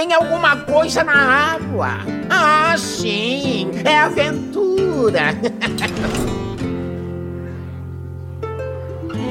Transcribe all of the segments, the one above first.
Tem alguma coisa na água. Ah, sim, é aventura.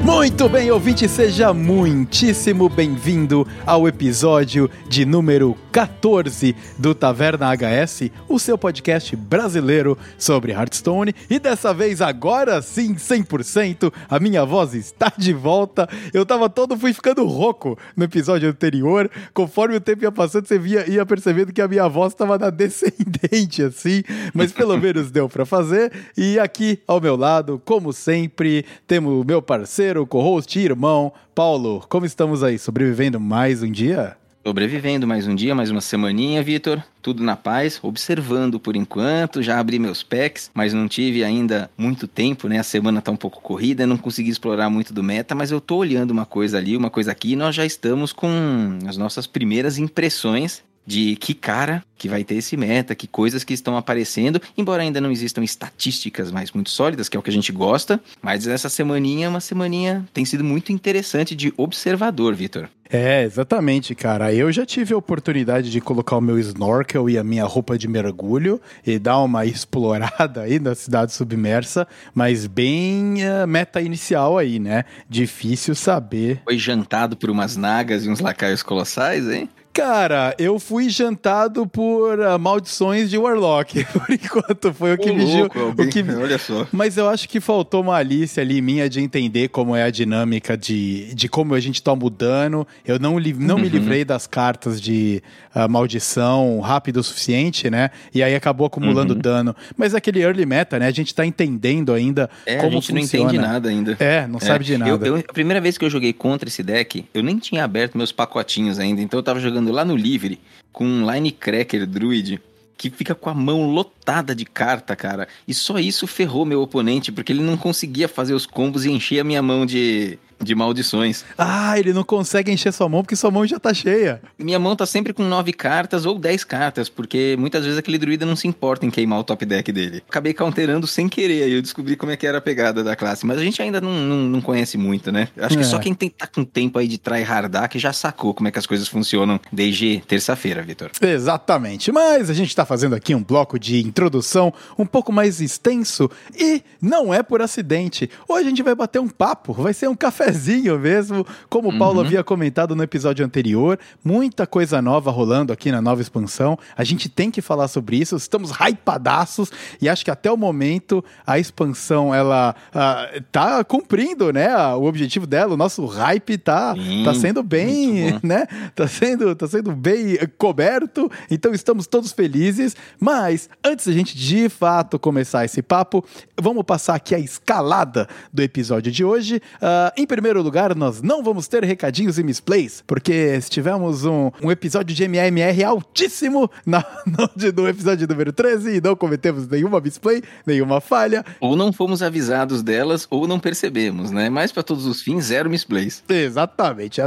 Muito bem, ouvinte, seja muitíssimo bem-vindo ao episódio de número 14 do Taverna HS, o seu podcast brasileiro sobre Hearthstone. E dessa vez, agora sim, 100%, a minha voz está de volta. Eu tava todo, fui ficando rouco no episódio anterior. Conforme o tempo ia passando, você via, ia percebendo que a minha voz estava na descendente, assim. Mas pelo menos deu para fazer. E aqui ao meu lado, como sempre, temos o meu parceiro, co-host, irmão, Paulo. Como estamos aí? Sobrevivendo mais um dia? Sobrevivendo mais um dia, mais uma semaninha, Vitor. Tudo na paz, observando por enquanto. Já abri meus packs, mas não tive ainda muito tempo, né? A semana tá um pouco corrida, não consegui explorar muito do meta, mas eu tô olhando uma coisa ali, uma coisa aqui, e nós já estamos com as nossas primeiras impressões de que cara que vai ter esse meta, que coisas que estão aparecendo, embora ainda não existam estatísticas mais muito sólidas, que é o que a gente gosta, mas essa semaninha é uma semaninha tem sido muito interessante de observador, Vitor. É, exatamente, cara. Eu já tive a oportunidade de colocar o meu snorkel e a minha roupa de mergulho e dar uma explorada aí na cidade submersa, mas bem uh, meta inicial aí, né? Difícil saber. Foi jantado por umas nagas e uns lacaios colossais, hein? Cara, eu fui jantado por uh, maldições de Warlock. Por enquanto, foi o que me louco, o que Olha só. Mas eu acho que faltou malícia ali minha de entender como é a dinâmica de, de como a gente tá mudando. Eu não, li, não uhum. me livrei das cartas de uh, maldição rápido o suficiente, né? E aí acabou acumulando uhum. dano. Mas aquele early meta, né? A gente tá entendendo ainda é, como a gente funciona. não entende nada ainda. É, não é. sabe de nada. Eu, eu, a primeira vez que eu joguei contra esse deck, eu nem tinha aberto meus pacotinhos ainda. Então eu tava jogando lá no Livre com um Linecracker Druid que fica com a mão lotada de carta, cara. E só isso ferrou meu oponente, porque ele não conseguia fazer os combos e encher a minha mão de, de maldições. Ah, ele não consegue encher sua mão porque sua mão já tá cheia. Minha mão tá sempre com nove cartas ou dez cartas, porque muitas vezes aquele druida não se importa em queimar o top deck dele. Acabei counterando sem querer, aí eu descobri como é que era a pegada da classe. Mas a gente ainda não, não, não conhece muito, né? Acho é. que só quem tem, tá com tempo aí de tryhardar que já sacou como é que as coisas funcionam desde terça-feira, Vitor. Exatamente. Mas a gente tá fazendo aqui um bloco de introdução um pouco mais extenso e não é por acidente. Hoje a gente vai bater um papo, vai ser um café cafezinho mesmo, como o Paulo uhum. havia comentado no episódio anterior. Muita coisa nova rolando aqui na nova expansão. A gente tem que falar sobre isso. Estamos hypadaços e acho que até o momento a expansão ela uh, tá cumprindo, né, o objetivo dela. O nosso hype tá, Sim, tá sendo bem, né? Tá sendo, tá sendo bem coberto. Então estamos todos felizes. Mas antes da gente de fato começar esse papo, vamos passar aqui a escalada do episódio de hoje. Uh, em primeiro lugar, nós não vamos ter recadinhos e misplays, porque tivemos um, um episódio de MMR altíssimo na, no, no, episódio número 13 e não cometemos nenhuma misplay, nenhuma falha. Ou não fomos avisados delas, ou não percebemos, né? Mas para todos os fins, zero misplays. Exatamente.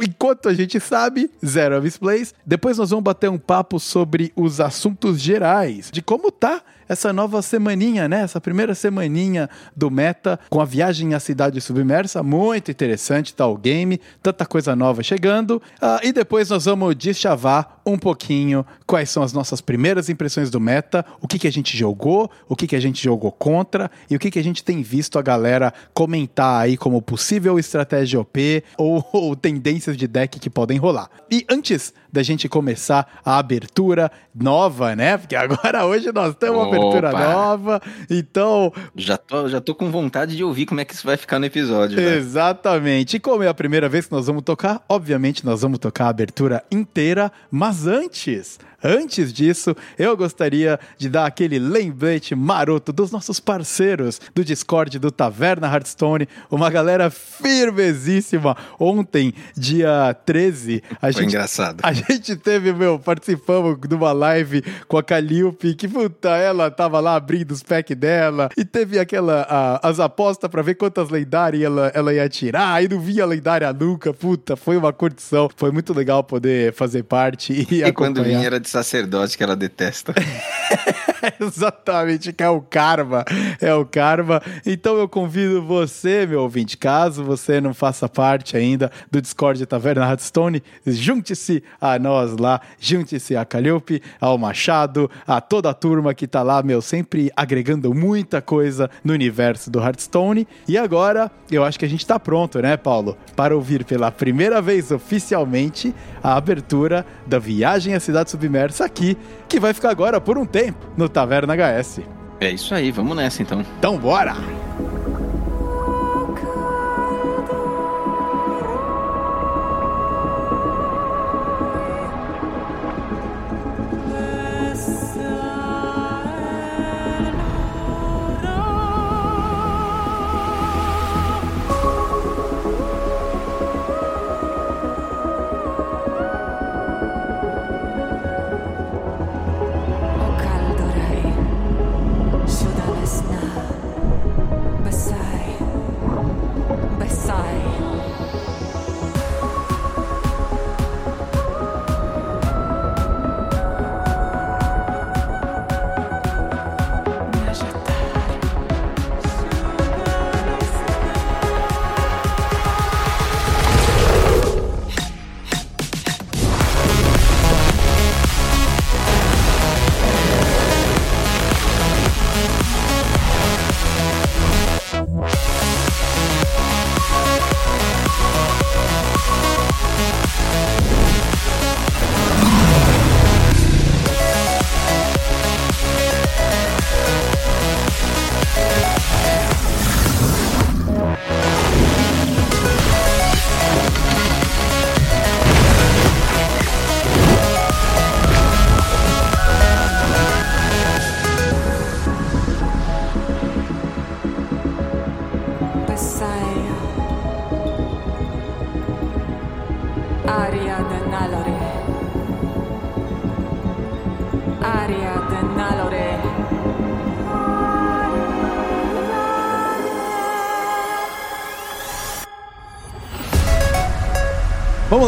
Enquanto a gente sabe, zero misplays. Depois nós vamos bater um papo sobre os assuntos gerais, de como tá essa nova semaninha, né? Essa primeira semaninha do meta com a viagem à cidade submersa. Muito interessante, tá o game, tanta coisa nova chegando. Uh, e depois nós vamos deschavar um pouquinho quais são as nossas primeiras impressões do meta, o que, que a gente jogou, o que, que a gente jogou contra e o que, que a gente tem visto a galera comentar aí como possível estratégia OP ou, ou tendências de deck que podem rolar. E antes da gente começar a abertura nova, né? Porque agora hoje nós temos uma abertura nova, então... Já tô, já tô com vontade de ouvir como é que isso vai ficar no episódio. Né? Exatamente. E como é a primeira vez que nós vamos tocar, obviamente nós vamos tocar a abertura inteira, mas antes Antes disso, eu gostaria de dar aquele lembrete maroto dos nossos parceiros do Discord do Taverna Hearthstone, uma galera firmezíssima. Ontem, dia 13, a Foi gente. engraçado. A gente teve, meu, participamos de uma live com a Calliope, que puta, ela tava lá abrindo os packs dela, e teve aquela. A, as apostas para ver quantas lendárias ela, ela ia tirar, aí não via lendária nunca, puta, foi uma curtição. Foi muito legal poder fazer parte e, e quando vinha era de sacerdote que ela detesta. Exatamente, que é o karma. É o karma. Então eu convido você, meu ouvinte, caso você não faça parte ainda do Discord Taverna Hearthstone, junte-se a nós lá, junte-se a Calhope, ao Machado, a toda a turma que tá lá, meu, sempre agregando muita coisa no universo do Hearthstone. E agora, eu acho que a gente tá pronto, né, Paulo? Para ouvir pela primeira vez oficialmente a abertura da Viagem à Cidade Submersa aqui, que vai ficar agora por um tempo no Taverna HS. É isso aí, vamos nessa então. Então bora!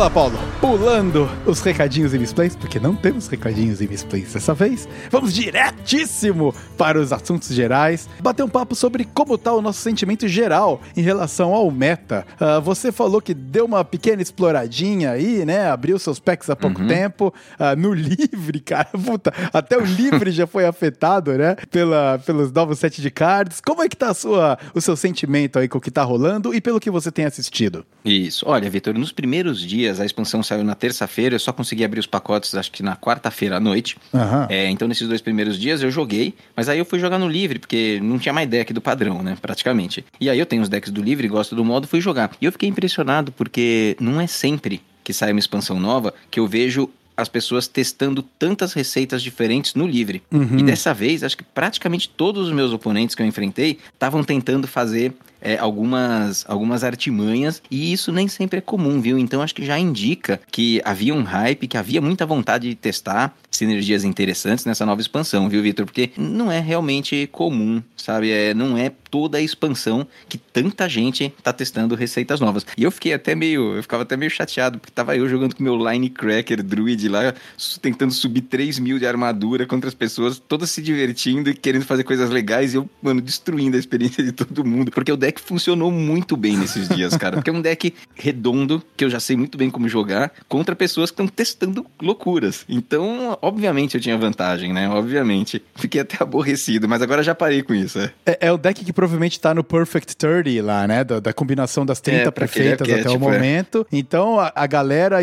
Vamos lá, Paulo. Pulando os recadinhos e misplays, porque não temos recadinhos e misplays dessa vez. Vamos diretíssimo para os assuntos gerais. Bater um papo sobre como está o nosso sentimento geral em relação ao meta. Ah, você falou que deu uma pequena exploradinha aí, né? Abriu seus packs há pouco tempo. Ah, no livre, cara. Puta, até o livre já foi afetado, né? Pela, pelos novos sets de cards. Como é que tá a sua, o seu sentimento aí com o que tá rolando e pelo que você tem assistido? Isso. Olha, Vitor, nos primeiros dias, a expansão saiu na terça-feira, eu só consegui abrir os pacotes, acho que na quarta-feira à noite. Aham. É, então, nesses dois primeiros dias eu joguei, mas aí eu fui jogar no livre, porque não tinha mais deck do padrão, né? Praticamente. E aí eu tenho os decks do livre, gosto do modo, fui jogar. E eu fiquei impressionado, porque não é sempre que sai uma expansão nova que eu vejo as pessoas testando tantas receitas diferentes no livre. E dessa vez, acho que praticamente todos os meus oponentes que eu enfrentei estavam tentando fazer é, algumas, algumas artimanhas, e isso nem sempre é comum, viu? Então acho que já indica que havia um hype, que havia muita vontade de testar sinergias interessantes nessa nova expansão, viu, Vitor? Porque não é realmente comum, sabe? É, não é toda a expansão que tanta gente tá testando receitas novas. E eu fiquei até meio, eu ficava até meio chateado, porque tava eu jogando com meu Linecracker Druid lá, tentando subir 3 mil de armadura contra as pessoas, todas se divertindo e querendo fazer coisas legais, e eu, mano, destruindo a experiência de todo mundo. Porque o deck funcionou muito bem nesses dias, cara. Porque é um deck redondo, que eu já sei muito bem como jogar, contra pessoas que estão testando loucuras. Então, obviamente eu tinha vantagem, né? Obviamente. Fiquei até aborrecido, mas agora já parei com isso, é. É, é o deck que provavelmente tá no Perfect 30 lá, né? Da, da combinação das 30 É, perfeitas até o é. momento. Então a, a galera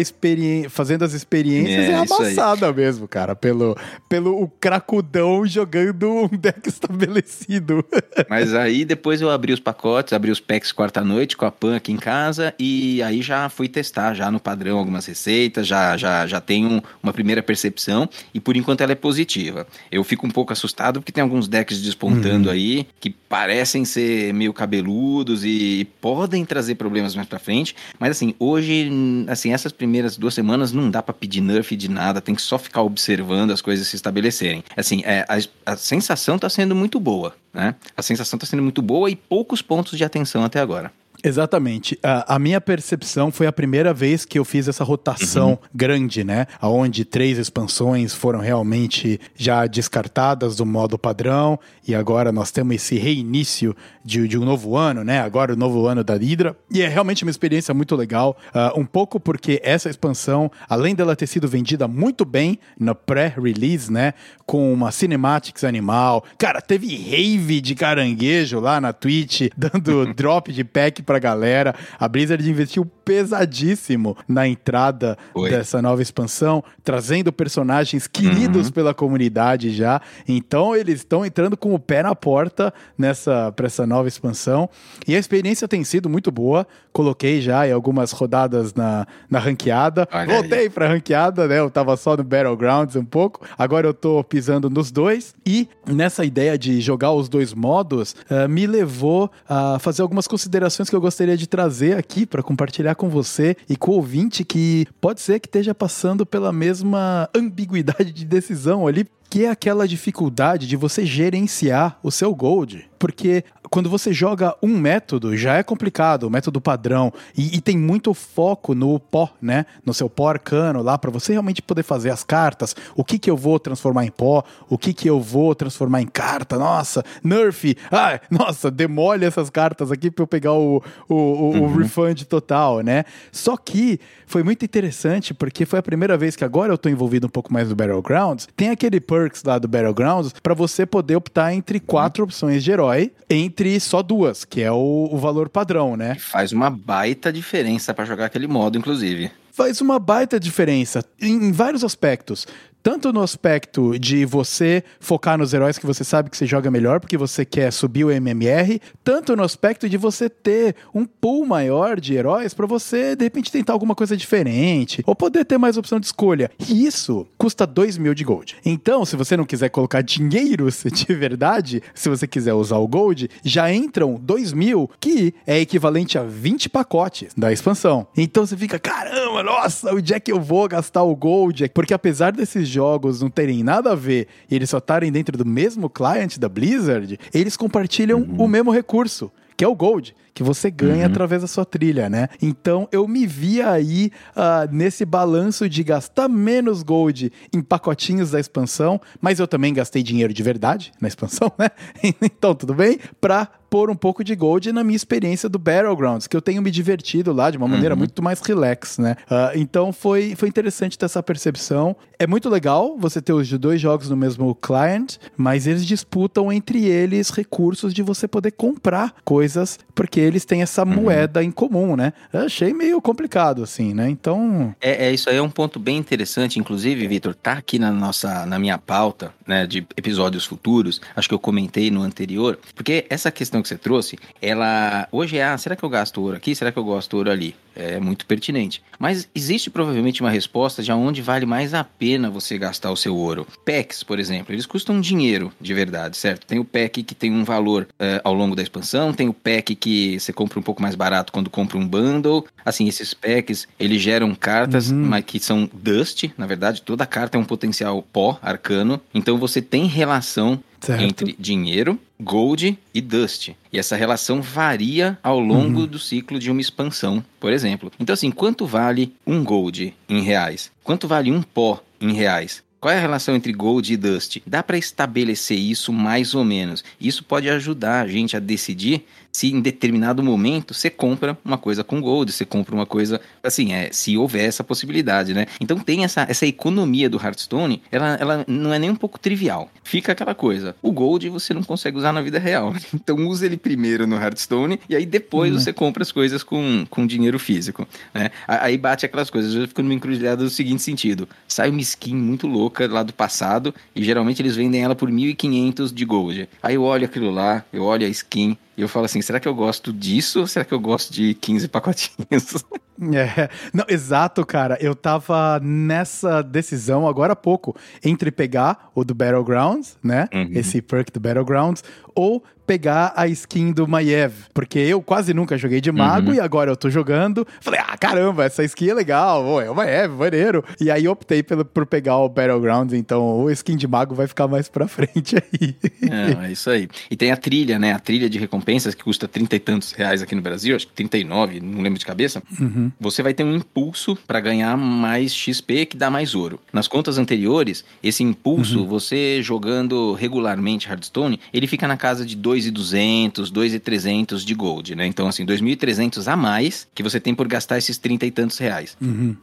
fazendo as experiências é, É, amassada mesmo, cara. Pelo, pelo o cracudão jogando um deck estabelecido. Mas aí depois eu abri os pacotes, abri os packs quarta-noite com a Pan aqui em casa e aí já fui testar já no padrão algumas receitas, já, já, já tenho uma primeira percepção e por enquanto ela é positiva. Eu fico um pouco assustado porque tem alguns decks despontando aí que parecem ser meio cabeludos e podem trazer problemas mais pra frente, mas assim, hoje, assim, essas primeiras duas semanas não dá pra pedir nerf de nada, tem que só ficar observando as coisas se estabelecerem. Assim, é, a, a sensação tá sendo muito boa, né? A sensação tá sendo muito boa e poucos pontos de atenção até agora. Exatamente. A, a minha percepção foi a primeira vez que eu fiz essa rotação grande, né? Onde três expansões foram realmente já descartadas do modo padrão e agora nós temos esse reinício de, de um novo ano, né? Agora o novo ano da Hydra. E é realmente uma experiência muito legal. ah, um pouco porque essa expansão, além dela ter sido vendida muito bem no pré-release, né? Com uma cinematics animal. Cara, teve rave de caranguejo lá na Twitch, dando drop de pack pra galera. A Blizzard investiu pesadíssimo na entrada Foi. dessa nova expansão, trazendo personagens queridos pela comunidade já. Então eles estão entrando com o pé na porta nessa para essa nova expansão. E a experiência tem sido muito boa. Coloquei já em algumas rodadas na, na ranqueada. Olha Voltei pra ranqueada, né? Eu tava só no Battlegrounds um pouco. Agora eu tô pisando nos dois. E nessa ideia de jogar os dois modos, eh, me levou a fazer algumas considerações que eu gostaria de trazer aqui para compartilhar com você e com o ouvinte que pode ser que esteja passando pela mesma ambiguidade de decisão ali. Que é aquela dificuldade de você gerenciar o seu gold. Porque quando você joga um método, já é complicado, o método padrão, e, e tem muito foco no pó, né? No seu pó arcano lá, para você realmente poder fazer as cartas. O que que eu vou transformar em pó? O que que eu vou transformar em carta? Nossa, nerf! Ah, nossa, demole essas cartas aqui para eu pegar o, o, o, o refund total, né? Só que foi muito interessante porque foi a primeira vez que agora eu tô envolvido um pouco mais no Battlegrounds. Tem aquele perks lá do Battlegrounds para você poder optar entre quatro opções de herói, entre só duas, que é o, o valor padrão, né? Faz uma baita diferença pra jogar aquele modo, inclusive. faz uma baita diferença em vários aspectos. Tanto no aspecto de você focar nos heróis que você sabe que você joga melhor, porque você quer subir o MMR, tanto no aspecto de você ter um pool maior de heróis para você, de repente, tentar alguma coisa diferente, ou poder ter mais opção de escolha. E isso custa 2 mil de gold. Então, se você não quiser colocar dinheiros de verdade, se você quiser usar o gold, já entram 2 mil, que é equivalente a 20 pacotes da expansão. Então você fica, caramba, nossa, onde é que eu vou gastar o gold? Porque apesar desses jogos não terem nada a ver e eles só estarem dentro do mesmo client da Blizzard, eles compartilham o mesmo recurso. Que é o Gold, que você ganha através da sua trilha, né? Então eu me vi aí ah, nesse balanço de gastar menos Gold em pacotinhos da expansão, mas eu também gastei dinheiro de verdade na expansão, né? então tudo bem? Pra pôr um pouco de gold na minha experiência do Battlegrounds, que eu tenho me divertido lá de uma maneira muito mais relax, né? Ah, então foi, foi interessante ter essa percepção. É muito legal você ter os dois jogos no mesmo client, mas eles disputam entre eles recursos de você poder comprar coisas, porque eles têm essa moeda em comum, né? Eu achei meio complicado, assim, né? Então. É, é, isso aí é um ponto bem interessante, inclusive, Vitor, tá aqui na nossa, na minha pauta, né, de episódios futuros. Acho que eu comentei no anterior, porque essa questão que você trouxe, ela hoje é, ah, será que eu gasto ouro aqui? Será que eu gasto ouro ali? É muito pertinente. Mas existe provavelmente uma resposta de onde vale mais a pena você gastar o seu ouro. Packs, por exemplo, eles custam dinheiro de verdade, certo? Tem o pack que tem um valor eh, ao longo da expansão, tem o pack que você compra um pouco mais barato quando compra um bundle. Assim, esses packs, eles geram cartas, mas que são dust, na verdade, toda carta é um potencial pó arcano. Então você tem relação Certo. entre dinheiro, gold e dust. E essa relação varia ao longo do ciclo de uma expansão, por exemplo. Então, assim, quanto vale um gold em reais? Quanto vale um pó em reais? Qual é a relação entre gold e dust? Dá para estabelecer isso mais ou menos. Isso pode ajudar a gente a decidir se em determinado momento você compra uma coisa com gold, você compra uma coisa assim, é, se houver essa possibilidade, né? Então tem essa, essa economia do Hearthstone, ela, ela não é nem um pouco trivial. Fica aquela coisa, o gold você não consegue usar na vida real. Então usa ele primeiro no Hearthstone e aí depois você compra as coisas com, com dinheiro físico, né? Aí bate aquelas coisas, eu fico numa encruzilhada do seguinte sentido, sai uma skin muito louca lá do passado e geralmente eles vendem ela por 1.500 de gold. Aí eu olho aquilo lá, eu olho a skin e eu falo assim, será que eu gosto disso ou será que eu gosto de 15 pacotinhos? É, não, exato, cara. Eu tava nessa decisão agora há pouco entre pegar o do Battlegrounds, né? Uhum. Esse perk do Battlegrounds, ou pegar a skin do Maiev. Porque eu quase nunca joguei de mago Uhum. e agora eu tô jogando. Falei, ah, caramba, essa skin é legal, ô, é o Maiev, maneiro. E aí optei pelo, por pegar o Battlegrounds, então o skin de mago vai ficar mais pra frente aí. Não, é isso aí. E tem a trilha, né? A trilha de recompensas que custa 30 e tantos reais aqui no Brasil, acho que 39, não lembro de cabeça, você vai ter um impulso para ganhar mais XP que dá mais ouro. Nas contas anteriores, esse impulso, você jogando regularmente Hearthstone, ele fica na casa de 2,200, 2,300 de gold, né? Então, assim, 2.300 a mais que você tem por gastar esses 30 e tantos reais.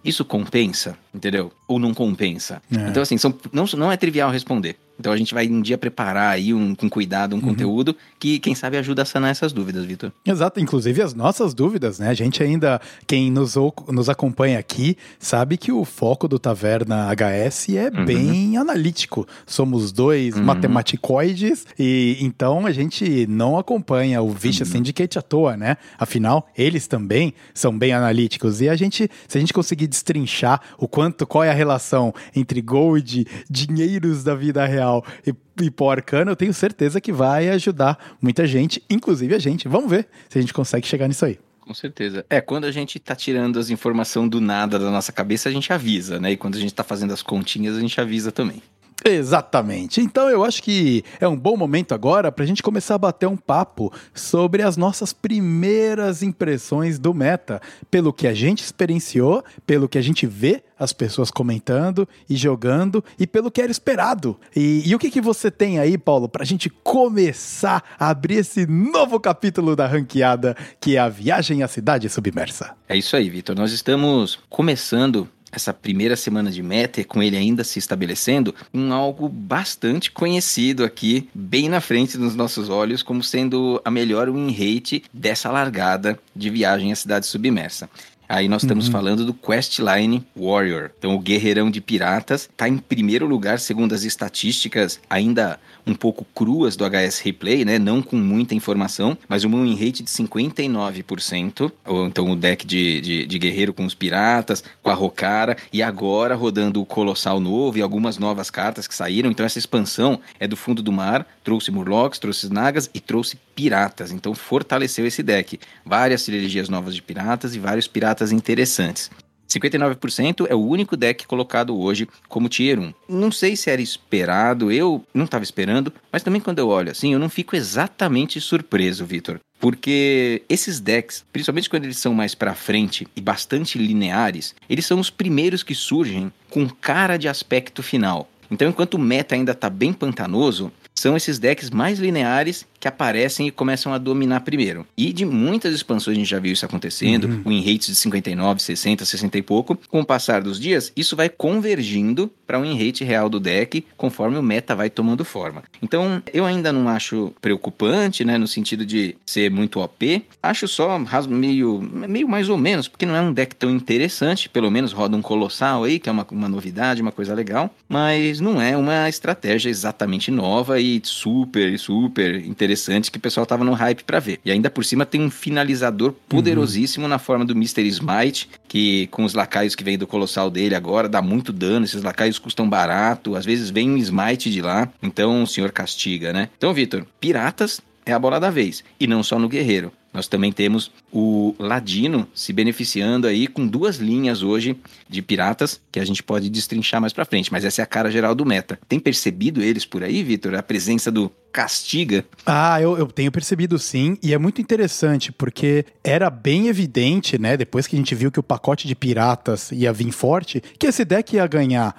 Isso compensa, entendeu? Ou não compensa? É. Então, assim, são, não, não é trivial responder. Então a gente vai um dia preparar aí um, com cuidado um conteúdo que, quem sabe, ajuda a sanar essas dúvidas, Vitor. Exato, inclusive as nossas dúvidas, né? A gente ainda, quem nos, nos acompanha aqui, sabe que o foco do Taverna HS é bem analítico. Somos dois matematicoides e então a gente não acompanha o Vicious Syndicate à toa, né? Afinal, eles também são bem analíticos e a gente, se a gente conseguir destrinchar o quanto, qual é a relação entre gold, dinheiros da vida real e e pó arcano, eu tenho certeza que vai ajudar muita gente, inclusive a gente. Vamos ver se a gente consegue chegar nisso aí. Com certeza. É, quando a gente tá tirando as informações do nada da nossa cabeça, a gente avisa, né? E quando a gente tá fazendo as continhas, a gente avisa também. Exatamente. Então eu acho que é um bom momento agora para a gente começar a bater um papo sobre as nossas primeiras impressões do meta, pelo que a gente experienciou, pelo que a gente vê as pessoas comentando e jogando e pelo que era esperado. E, e o que, que você tem aí, Paulo, para a gente começar a abrir esse novo capítulo da ranqueada que é a viagem à cidade submersa? É isso aí, Vitor. Nós estamos começando essa primeira semana de meta, e com ele ainda se estabelecendo, um algo bastante conhecido aqui, bem na frente dos nossos olhos, como sendo a melhor win rate dessa largada de viagem à cidade submersa. Aí nós estamos falando do Questline Warrior. Então, o guerreirão de piratas está em primeiro lugar, segundo as estatísticas ainda um pouco cruas do HS Replay, né? Não com muita informação, mas uma win rate de 59%. Ou então o deck de, de, de guerreiro com os piratas, com a Rokara, e agora rodando o Colossal novo e algumas novas cartas que saíram. Então, essa expansão é do fundo do mar, trouxe Murlocs, trouxe Nagas e trouxe piratas. Então, fortaleceu esse deck. Várias trilogias novas de piratas e vários piratas interessantes. 59% é o único deck colocado hoje como Tier 1. Não sei se era esperado, eu não estava esperando, mas também quando eu olho assim, eu não fico exatamente surpreso, Vitor. Porque esses decks, principalmente quando eles são mais pra frente e bastante lineares, eles são os primeiros que surgem com cara de aspecto final. Então, enquanto o meta ainda tá bem pantanoso, são esses decks mais lineares que aparecem e começam a dominar primeiro. E de muitas expansões a gente já viu isso acontecendo, win rates de 59, 60, 60 e pouco. Com o passar dos dias, isso vai convergindo para um win rate real do deck conforme o meta vai tomando forma. Então, eu ainda não acho preocupante, né, no sentido de ser muito OP. Acho só meio, meio mais ou menos, porque não é um deck tão interessante, pelo menos roda um colossal aí, que é uma, uma novidade, uma coisa legal, mas não é uma estratégia exatamente nova e super, super interessante que o pessoal tava no hype pra ver. E ainda por cima tem um finalizador poderosíssimo na forma do Mr. Smite, que com os lacaios que vem do colossal dele agora dá muito dano, esses lacaios custam barato, às vezes vem um Smite de lá, então o senhor castiga, né? Então, Vitor, piratas é a bola da vez, e não só no guerreiro. Nós também temos o Ladino se beneficiando aí com duas linhas hoje de piratas que a gente pode destrinchar mais pra frente, mas essa é a cara geral do meta. Tem percebido eles por aí, Vitor? A presença do castiga? Ah, eu, eu tenho percebido sim, e é muito interessante, porque era bem evidente, né, depois que a gente viu que o pacote de piratas ia vir forte, que esse deck ia ganhar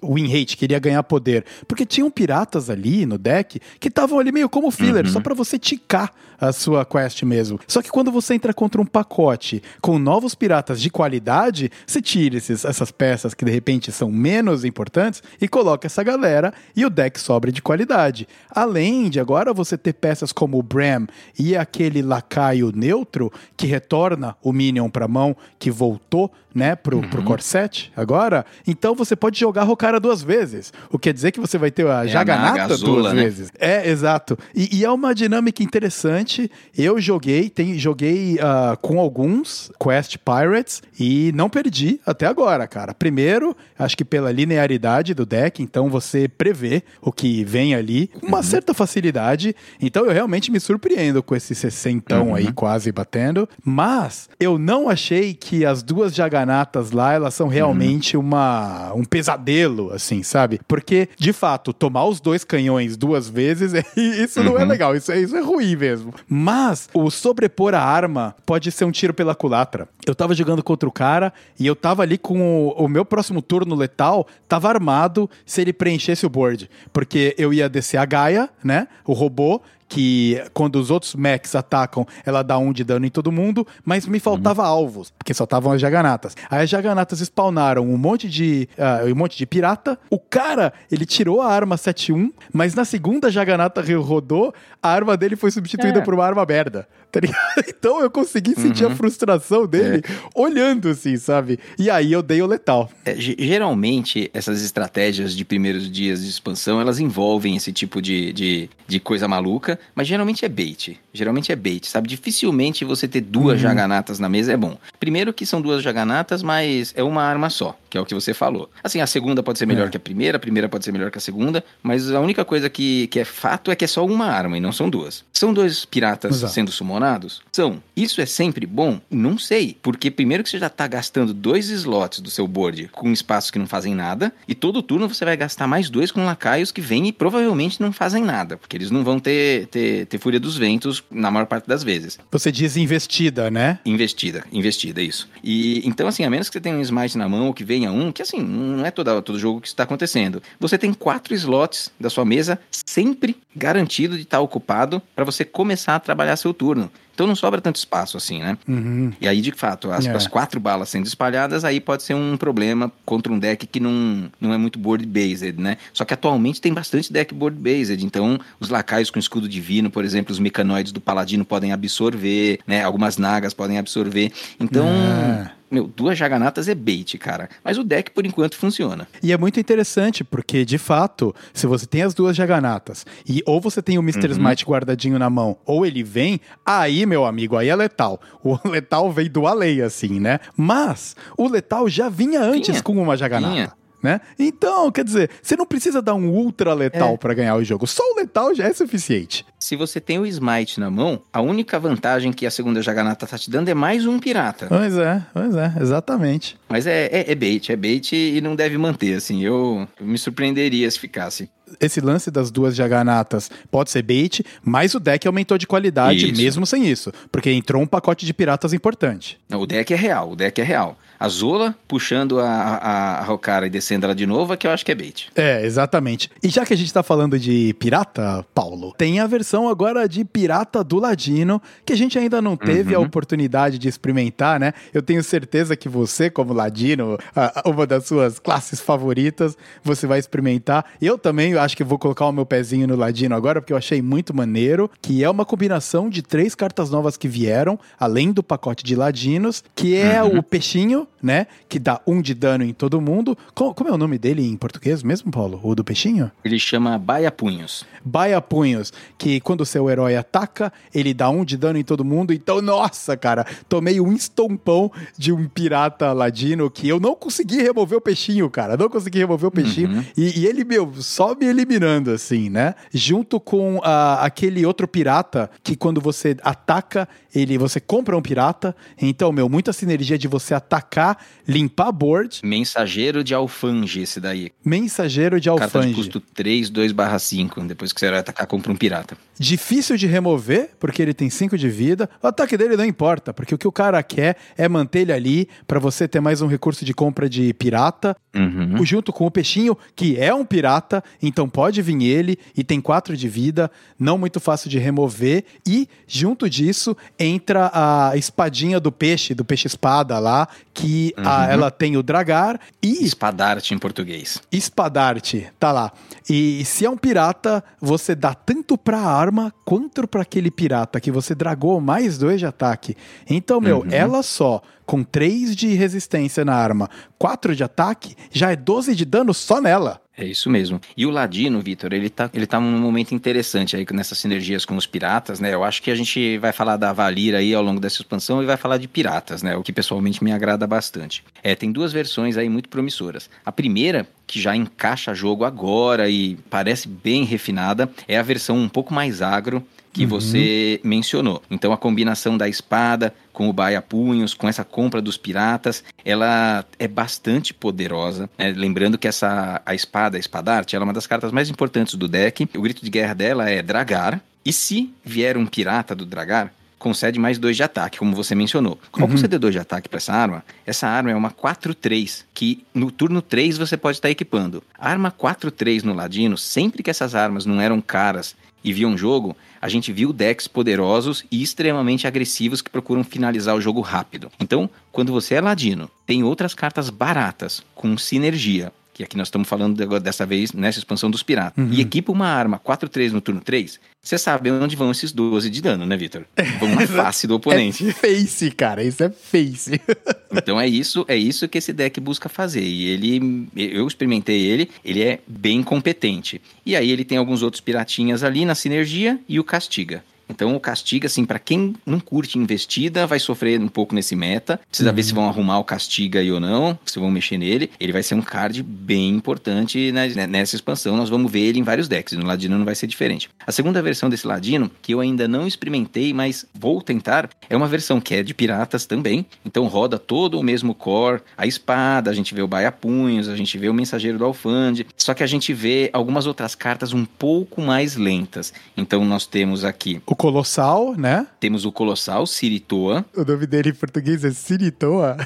o win rate, que ele ia ganhar poder. Porque tinham piratas ali no deck que estavam ali meio como filler, só pra você ticar a sua quest mesmo. Só que quando você entra contra um pacote com novos piratas de qualidade, você tira esses- essas peças que de repente são menos importantes e coloca essa galera e o deck sobra de qualidade. Além de agora você ter peças como o Bram e aquele lacaio neutro que retorna o Minion pra mão que voltou, né, pro, pro Corset agora, então você pode jogar Rokara duas vezes. O que quer dizer que você vai ter a a Jaganata Naga Azula, duas né? vezes. É, exato. E, e é uma dinâmica interessante. Eu joguei, tem, joguei ah, com alguns Quest Pirates e não perdi até agora, cara. Primeiro, acho que pela linearidade do deck, então você prevê o que vem ali. com Uma certa facilidade. Então eu realmente me surpreendo com esse 60 Uhum. aí quase batendo. Mas eu não achei que as duas jaganatas lá, elas são realmente Uhum. uma, um pesadelo, assim, sabe? Porque, de fato, tomar os dois canhões duas vezes, isso não é Uhum. legal, isso é, isso é ruim mesmo. Mas o sobrepor a arma pode ser um tiro pela culatra. Eu tava jogando contra o cara e eu tava ali com o, o meu próximo turno letal, tava armado se ele preenchesse o board. Porque eu ia descer a Gaia, né? O robô, que quando os outros mechs atacam, ela dá um de dano em todo mundo, mas me faltava alvos, porque só estavam as jaganatas. Aí as jaganatas spawnaram um monte de ah, um monte de pirata. O cara, ele tirou a arma 7-1, mas na segunda jaganata rodou, a arma dele foi substituída É. por uma arma merda. Tá ligado? Então eu consegui sentir a frustração dele olhando assim, sabe? E aí eu dei o letal. É, ge- geralmente, essas estratégias de primeiros dias de expansão, elas envolvem esse tipo de, de, de coisa maluca, mas geralmente é bait. Geralmente é bait, sabe? Dificilmente você ter duas jaganatas na mesa é bom. Primeiro que são duas jaganatas, mas é uma arma só, que é o que você falou. Assim, a segunda pode ser melhor É. que a primeira, a primeira pode ser melhor que a segunda, mas a única coisa que, que é fato é que é só uma arma e não são duas. São dois piratas Exato. sendo sumonados? São. Isso é sempre bom? Não sei. Porque primeiro que você já tá gastando dois slots do seu board com espaços que não fazem nada, e todo turno você vai gastar mais dois com lacaios que vêm e provavelmente não fazem nada, porque eles não vão ter, ter, ter fúria dos ventos na maior parte das vezes. Você diz investida, né? Investida, investida, isso. E então, assim, a menos que você tenha um smite na mão ou que venha um, que assim, não é toda, todo jogo que está acontecendo. Você tem quatro slots da sua mesa sempre garantido de estar ocupado para você começar a trabalhar seu turno. Então não sobra tanto espaço assim, né? Uhum. E aí, de fato, as, É. as quatro balas sendo espalhadas, aí pode ser um problema contra um deck que não, não é muito board-based, né? Só que atualmente tem bastante deck board-based, então os lacaios com escudo divino, por exemplo, os mecanoides do paladino podem absorver, né? Algumas nagas podem absorver. Então, É. meu, duas jaganatas é bait, cara. Mas o deck, por enquanto, funciona. E é muito interessante, porque, de fato, se você tem as duas jaganatas, e ou você tem o Mr. Uhum. Smite guardadinho na mão, ou ele vem, aí, meu amigo, aí é letal. O letal vem do além, assim, né? Mas o letal já vinha antes Vinha. com uma jaganata. Vinha. Né? Então, quer dizer, você não precisa dar um ultra letal É. pra ganhar o jogo. Só o letal já é suficiente. Se você tem o Smite na mão, a única vantagem que a segunda jaganata tá te dando é mais um pirata. Pois é, pois é, exatamente. Mas é, é, é bait, é bait e não deve manter, assim. Eu, eu me surpreenderia se ficasse. esse lance das duas jaganatas pode ser bait, mas o deck aumentou de qualidade Isso. mesmo sem isso, porque entrou um pacote de piratas importante. Não, o deck é real, o deck é real. A Zola puxando a, a, a Hokara e descendo ela de novo que eu acho que é bait. É, exatamente. E já que a gente tá falando de pirata, Paulo, tem a versão agora de pirata do Ladino, que a gente ainda não teve a Uhum. oportunidade de experimentar, né? Eu tenho certeza que você, como Ladino, a- a- uma das suas classes favoritas, você vai experimentar. Eu também acho que vou colocar o meu pezinho no Ladino agora, porque eu achei muito maneiro, que é uma combinação de três cartas novas que vieram, além do pacote de Ladinos, que é Uhum. o peixinho, né? Que dá um de dano em todo mundo. Co- Como, é o nome dele em português mesmo, Paulo? O do peixinho? Ele chama Baia Punhos. Baia Punhos, que quando o seu herói ataca, ele dá um de dano em todo mundo. Então, nossa, cara, tomei um estompão de um pirata ladino que eu não consegui remover o peixinho, cara. Não consegui remover o peixinho. Uhum. E, e ele, meu, só me eliminando, assim, né? Junto com ah, aquele outro pirata que quando você ataca, ele você compra um pirata. Então, meu, muita sinergia de você atacar, limpar board, Mensageiro de Alfange, esse daí. mensageiro de Carta de alfange. custo 3, 2 barra 5. Depois que você vai atacar, compra um pirata. Difícil de remover, porque ele tem 5 de vida. O ataque dele não importa, porque o que o cara quer é manter ele ali pra você ter mais um recurso de compra de pirata, Uhum. junto com o peixinho, que é um pirata, então pode vir ele e tem 4 de vida, não muito fácil de remover. E junto disso entra a espadinha do peixe, do peixe espada lá, que a- Uhum. ela tem o dragar e Espadarte em português. Espadarte, tá lá. E se é um pirata, você dá tanto pra arma quanto pra aquele pirata que você dragou mais dois de ataque. Então, meu, Uhum. ela só com 3 de resistência na arma, 4 de ataque, já é 12 de dano só nela. É isso mesmo. E o Ladino, Vitor, ele tá, ele tá num momento interessante aí nessas sinergias com os piratas, né? Eu acho que a gente vai falar da Valir aí ao longo dessa expansão e vai falar de piratas, né? O que pessoalmente me agrada bastante. É, tem duas versões aí muito promissoras. A primeira, que já encaixa jogo agora e parece bem refinada, é a versão um pouco mais agro, que Uhum. você mencionou. Então a combinação da espada com o baia-punhos, com essa compra dos piratas, ela é bastante poderosa. né? Lembrando que essa a espada, a espadarte, ela é uma das cartas mais importantes do deck. O grito de guerra dela é Dragar. E se vier um pirata do Dragar, concede mais dois de ataque, como você mencionou. Ao conceder dois de ataque para essa arma, essa arma é uma 4-3, que no turno 3 você pode estar equipando. A arma 4-3 no Ladino, sempre que essas armas não eram caras e viam jogo, a gente viu decks poderosos e extremamente agressivos que procuram finalizar o jogo rápido. Então, quando você é ladino, tem outras cartas baratas com sinergia, que aqui nós estamos falando de- dessa vez nessa expansão dos piratas, e equipa uma arma 4-3 no turno 3, você sabe onde vão esses 12 de dano, né, Vitor? Vão na face do oponente. É face, cara. Isso é face. Então é isso, é isso que esse deck busca fazer. E ele, eu experimentei ele, ele é bem competente. E aí ele tem alguns outros piratinhas ali na sinergia e o castiga. Então o castiga, assim, pra quem não curte investida, vai sofrer um pouco nesse meta. Precisa ver se vão arrumar o castiga aí ou não, se vão mexer nele. Ele vai ser um card bem importante né, nessa expansão. Nós vamos ver ele em vários decks. No Ladino não vai ser diferente. A segunda versão desse Ladino, que eu ainda não experimentei, mas vou tentar, é uma versão que é de piratas também. Então roda todo o mesmo core, a espada, a gente vê o baia-punhos, a gente vê o mensageiro do Alfande. Só que a gente vê algumas outras cartas um pouco mais lentas. Então nós temos aqui, O Colossal, né? temos o Colossal, Siritoa. O nome dele em português é Siritoa.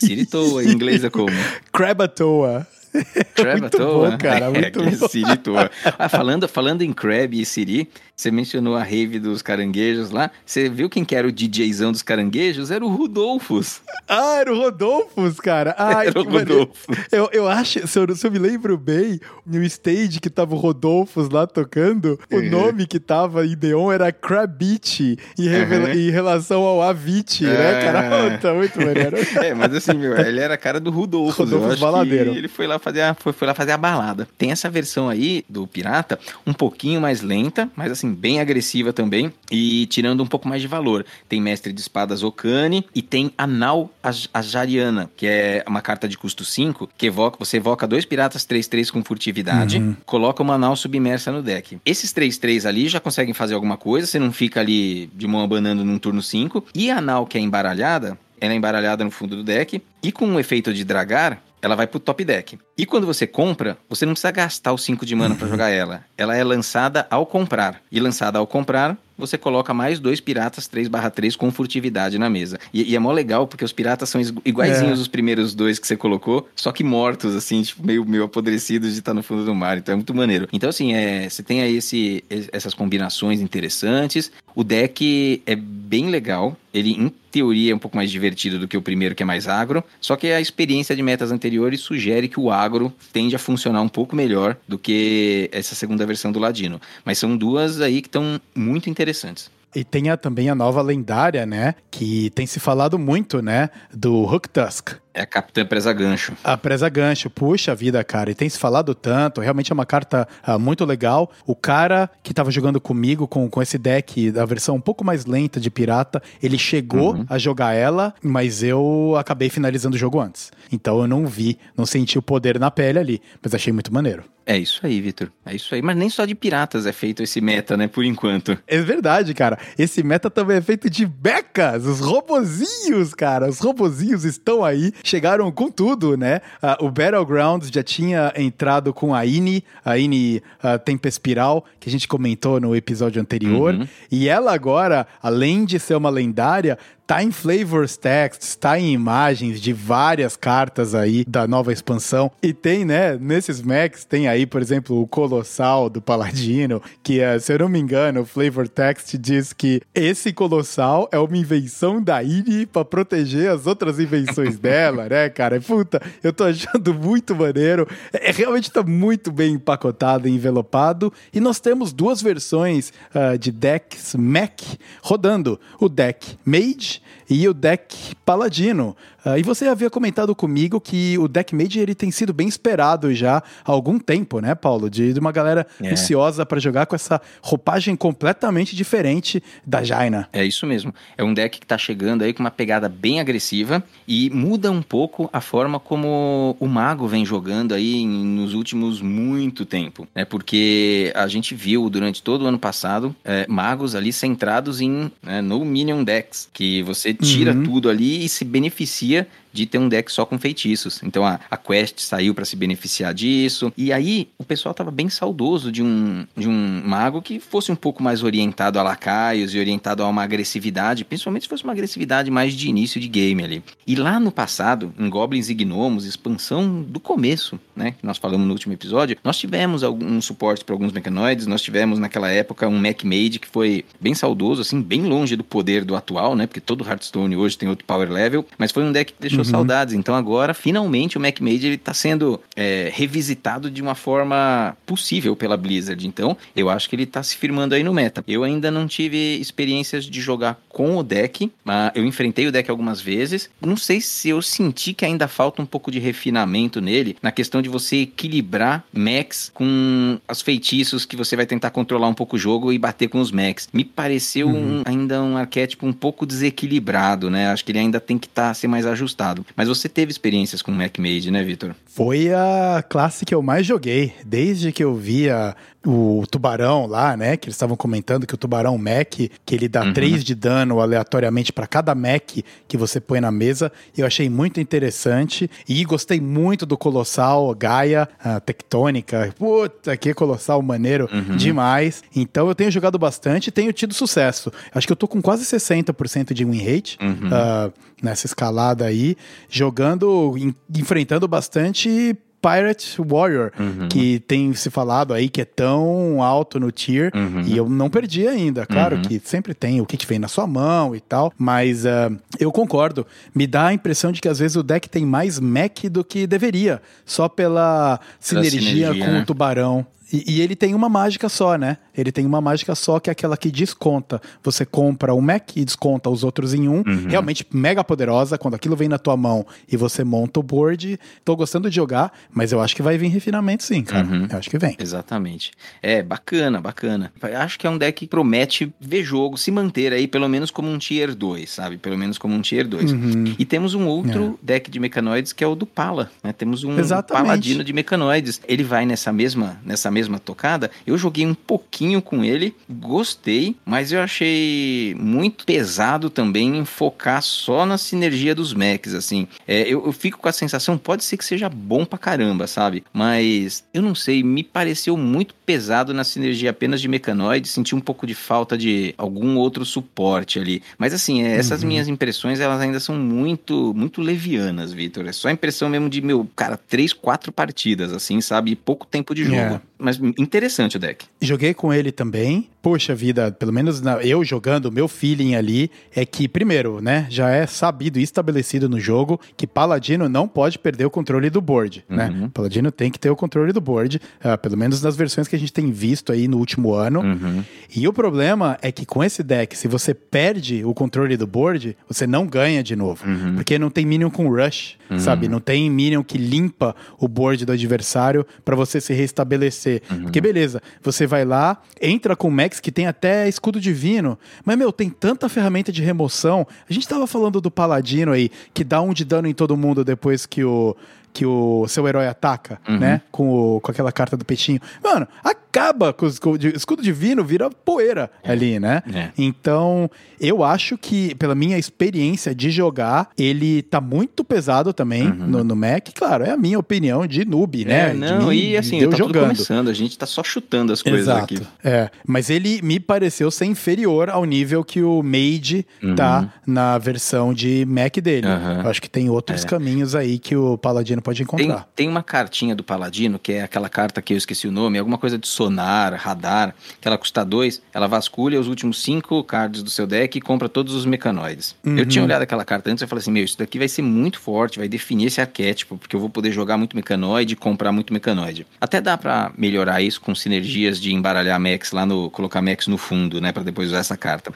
Siritoa, em inglês é como? Crabatoa. Muito bom, cara, muito é, bom. Siritoa. Ah, falando, falando em Crab e Siri, você mencionou a rave dos caranguejos lá. Você viu quem que era o DJzão dos caranguejos? Era o Rudolfus. Ah, era o Rodolfos, cara. Ai, Era o. Rodolfos. Eu, eu acho, se eu, se eu me lembro bem, no stage que tava o Rodolfos lá tocando, o Uhum. nome que tava em Deon era Krabit, em, Uhum. em relação ao Avicii, né, cara? Ah. Puta, muito maneiro. É, mas assim, meu, ele era a cara do Rudolfo. Rodolfo eu acho baladeiro. ele foi lá fazer a, foi, foi lá fazer a balada. Tem essa versão aí do Pirata, um pouquinho mais lenta, mas assim, bem agressiva também, e tirando um pouco mais de valor. Tem Mestre de Espadas Okane e tem Anal Aj- Ajariana, que é uma carta de custo 5, que evoca, você evoca dois piratas 3-3 com furtividade, coloca uma Anal submersa no deck. Esses 3-3 ali já conseguem fazer alguma coisa, você não fica ali de mão abanando num turno 5. E a Anal, que é embaralhada, ela é embaralhada no fundo do deck, e com o efeito de dragar, ela vai pro top deck. E quando você compra, você não precisa gastar os 5 de mana pra jogar ela. Ela é lançada ao comprar. E lançada ao comprar, você coloca mais dois piratas 3/3 com furtividade na mesa. E, e é mó legal, porque os piratas são iguaizinhos É. os primeiros dois que você colocou, só que mortos, assim, tipo, meio, meio apodrecidos de estar no fundo do mar. Então é muito maneiro. Então, assim, é, você tem aí esse, es- essas combinações interessantes. O deck é bem legal. Ele, em teoria, é um pouco mais divertido do que o primeiro, que é mais agro. Só que a experiência de metas anteriores sugere que o agro tende a funcionar um pouco melhor do que essa segunda versão do Ladino. Mas são duas aí que estão muito interessantes. E tem a- também a nova lendária, né? Que tem se falado muito, né? Do Hook Tusk. É a Capitã Presa Gancho. A presa gancho, puxa vida, cara, e tem se falado tanto, realmente é uma carta ah, muito legal. O cara que tava jogando comigo com, com esse deck da versão um pouco mais lenta de pirata, ele chegou Uhum. a jogar ela, mas eu acabei finalizando o jogo antes. Então eu não vi, não senti o poder na pele ali, mas achei muito maneiro. É isso aí, Vitor. É isso aí. Mas nem só de piratas é feito esse meta, né? Por enquanto. É verdade, cara. Esse meta também é feito de becas, os robozinhos, cara. Os robozinhos estão aí, chegaram com tudo, né? Ah, o Battlegrounds já tinha entrado com a Ine, a Ine ah, Tempespiral, que a gente comentou no episódio anterior. Uhum. E ela agora, além de ser uma lendária, tá em flavors texts, tá em imagens de várias cartas aí da nova expansão. E tem, né, nesses Macs, tem aí, por exemplo, o Colossal do Paladino, que, eh, se eu não me engano, o flavor text diz que esse Colossal é uma invenção da Ine pra proteger as outras invenções dela, né, cara? Puta, eu tô achando muito maneiro. É, realmente tá muito bem empacotado e envelopado. E nós temos duas versões ah, de decks Mac rodando. O deck Mage Mage e o deck Paladino. Ah, e você havia comentado comigo que o deck Mage ele tem sido bem esperado já há algum tempo, né, Paulo? De, de uma galera É. ansiosa para jogar com essa roupagem completamente diferente da Jaina. É isso mesmo. É um deck que tá chegando aí com uma pegada bem agressiva e muda um pouco a forma como o mago vem jogando aí em- nos últimos muito tempo, né? Porque a gente viu durante todo o ano passado é, magos ali centrados em né, no minion decks, que você tira Uhum. tudo ali e se beneficia de ter um deck só com feitiços. Então a, a Quest saiu para se beneficiar disso. E aí o pessoal tava bem saudoso de um, de um mago que fosse um pouco mais orientado a lacaios e orientado a uma agressividade, principalmente se fosse uma agressividade mais de início de game ali. E lá no passado, em Goblins e Gnomos, expansão do começo, né? Que nós falamos no último episódio, nós tivemos algum suporte para alguns mecanoides, nós tivemos naquela época um Mech Mage que foi bem saudoso, assim, bem longe do poder do atual, né? Porque todo Hearthstone hoje tem outro power level, mas foi um deck que deixou saudades. Então agora, finalmente, o Mech Mage ele tá sendo é, revisitado de uma forma possível pela Blizzard. Então, eu acho que ele tá se firmando aí no meta. Eu ainda não tive experiências de jogar com o deck, mas eu enfrentei o deck algumas vezes. Não sei se eu senti que ainda falta um pouco de refinamento nele, na questão de você equilibrar mechs com os feitiços que você vai tentar controlar um pouco o jogo e bater com os mechs. Me pareceu um- ainda um arquétipo um pouco desequilibrado, né? Acho que ele ainda tem que tá, ser mais ajustado. Mas você teve experiências com Mech Mage, né, Vitor? Foi a classe que eu mais joguei. Desde que eu via o tubarão lá, né? Que eles estavam comentando que o tubarão mech, que ele dá Uhum. 3 de dano aleatoriamente para cada mech que você põe na mesa. Eu achei muito interessante. E gostei muito do Colossal Gaia, a Tectônica. Puta, que Colossal maneiro demais. Então eu tenho jogado bastante e tenho tido sucesso. Acho que eu tô com quase 60% de win rate. Uhum. ah, nessa escalada aí, jogando, en- enfrentando bastante Pirate Warrior, Uhum. que tem se falado aí que é tão alto no tier, Uhum. e eu não perdi ainda. Claro Uhum. que sempre tem o que, que vem na sua mão e tal, mas ah, eu concordo. Me dá a impressão de que às vezes o deck tem mais mech do que deveria, só pela sinergia, sinergia, com né? o tubarão. E, e ele tem uma mágica só, né? Ele tem uma mágica só que é aquela que desconta. Você compra um Mac e desconta os outros em um. Uhum. Realmente mega poderosa. Quando aquilo vem na tua mão e você monta o board. Tô gostando de jogar, mas eu acho que vai vir refinamento sim, cara. Uhum. Eu acho que vem. Exatamente. É, bacana, bacana. Acho que é um deck que promete ver jogo, se manter aí pelo menos como um tier 2, sabe? Pelo menos como um tier 2. Uhum. E temos um outro deck de mecanoides que é o do Pala, né? Temos um Exatamente. paladino de mecanoides. Ele vai nessa mesma, nessa mesma tocada. Eu joguei um pouquinho com ele, gostei, mas eu achei muito pesado também em focar só na sinergia dos mechs, assim. É, eu, eu fico com a sensação, pode ser que seja bom pra caramba, sabe? Mas eu não sei, me pareceu muito pesado na sinergia apenas de mecanoides, senti um pouco de falta de algum outro suporte ali. Mas assim, é, essas minhas impressões, elas ainda são muito, muito levianas, Vitor. É só impressão mesmo de, meu, cara, três, quatro partidas, assim, sabe? E pouco tempo de jogo. É. Mas interessante o deck. Joguei com ele também. Poxa vida, pelo menos na- eu jogando, meu feeling ali é que, primeiro, né, já é sabido e estabelecido no jogo que Paladino não pode perder o controle do board, Uhum. né? Paladino tem que ter o controle do board, ah, pelo menos nas versões que a gente tem visto aí no último ano. Uhum. E o problema é que com esse deck, se você perde o controle do board, você não ganha de novo. Uhum. Porque não tem minion com rush, sabe? Não tem minion que limpa o board do adversário pra você se restabelecer. Uhum. Porque beleza, você vai lá, entra com Max que tem até escudo divino, mas meu, tem tanta ferramenta de remoção. A gente tava falando do paladino aí, que dá um de dano em todo mundo depois que o que o seu herói ataca, Uhum. né? Com, o- com aquela carta do peitinho. Mano, acaba com o escudo, de- escudo divino, vira poeira ali, né? É. Então, eu acho que, pela minha experiência de jogar, ele tá muito pesado também no, no Mac. Claro, é a minha opinião de noob, né? Uhum. É, De não, mim, e assim, de eu tá tudo jogando. começando, a gente tá só chutando as coisas Exato. aqui. É, mas ele me pareceu ser inferior ao nível que o Mage tá na versão de Mac dele. Uhum. Eu acho que tem outros caminhos aí que o Paladino pode Tem, encontrar. tem uma cartinha do Paladino, que é aquela carta que eu esqueci o nome, alguma coisa de sonar, radar, que ela custa dois, ela vasculha os últimos cinco cards do seu deck e compra todos os mecanoides. Eu tinha olhado aquela carta antes e falei assim, meu, isso daqui vai ser muito forte, vai definir esse arquétipo, porque eu vou poder jogar muito mecanoide e comprar muito mecanoide. Até dá pra melhorar isso com sinergias de embaralhar Max lá no, colocar Max no fundo, né, Pra depois usar essa carta.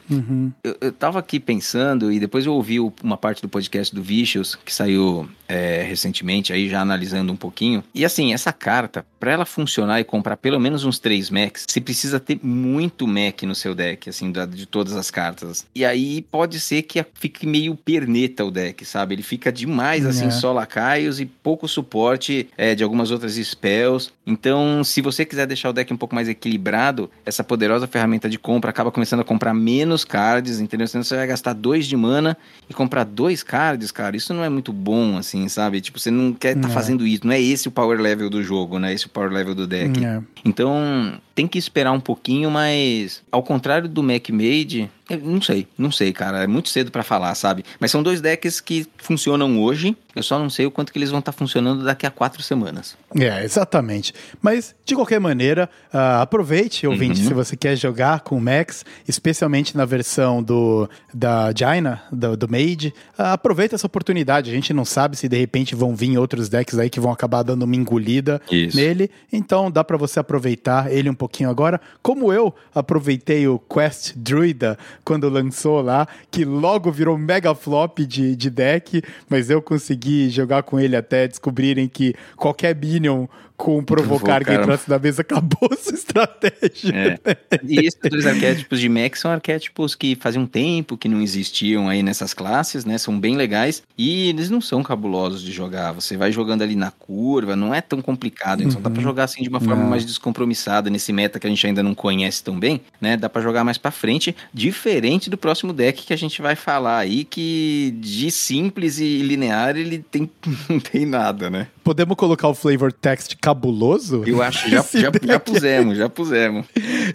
Eu, eu tava aqui pensando e depois eu ouvi uma parte do podcast do Vicious, que saiu é, recentemente, aí já analisando um pouquinho. E assim, essa carta, pra ela funcionar e comprar pelo menos uns três Macs, você precisa ter muito Mac no seu deck, assim, de todas as cartas. E aí pode ser que fique meio perneta o deck, sabe? Ele fica demais, assim, É. só lacaios e pouco suporte é, de algumas outras spells. Então, se você quiser deixar o deck um pouco mais equilibrado, essa poderosa ferramenta de compra acaba começando a comprar menos cards, entendeu? Senão você vai gastar dois de mana e comprar dois cards, cara. Isso não é muito bom, assim, sabe? Tipo, você não quer estar É. fazendo isso. Não é esse o power level do jogo, né? Esse o power level do deck. É. Então, tem que esperar um pouquinho, mas ao contrário do Mac Made, eu não sei, não sei, cara, é muito cedo pra falar, sabe? Mas são dois decks que funcionam hoje, eu só não sei o quanto que eles vão estar funcionando daqui a quatro semanas. É, exatamente. Mas, de qualquer maneira, ah, aproveite, ouvinte, Uhum. se você quer jogar com o Max, especialmente na versão do, da Jaina, do, do Mage, ah, aproveita essa oportunidade. A gente não sabe se de repente vão vir outros decks aí que vão acabar dando uma engolida Isso. nele. Então dá pra você aproveitar ele um pouquinho agora. Como eu aproveitei o Quest Druida quando lançou lá, que logo virou mega flop de, de deck, mas eu consegui jogar com ele até descobrirem que qualquer Minion com provocar que Provocar. entrasse na mesa acabou sua estratégia. É. E esses dois arquétipos de Mac são arquétipos que fazia um tempo que não existiam aí nessas classes, né? São bem legais e eles não são cabulosos de jogar. Você vai jogando ali na curva, não é tão complicado. Então dá pra jogar assim de uma forma Não. mais descompromissada nesse meta que a gente ainda não conhece tão bem, né? Dá pra jogar mais pra frente, diferente do próximo deck que a gente vai falar aí, que de simples e linear ele tem, não tem nada, né? Podemos colocar o flavor text cabuloso? Eu acho que já, já, já pusemos, já pusemos.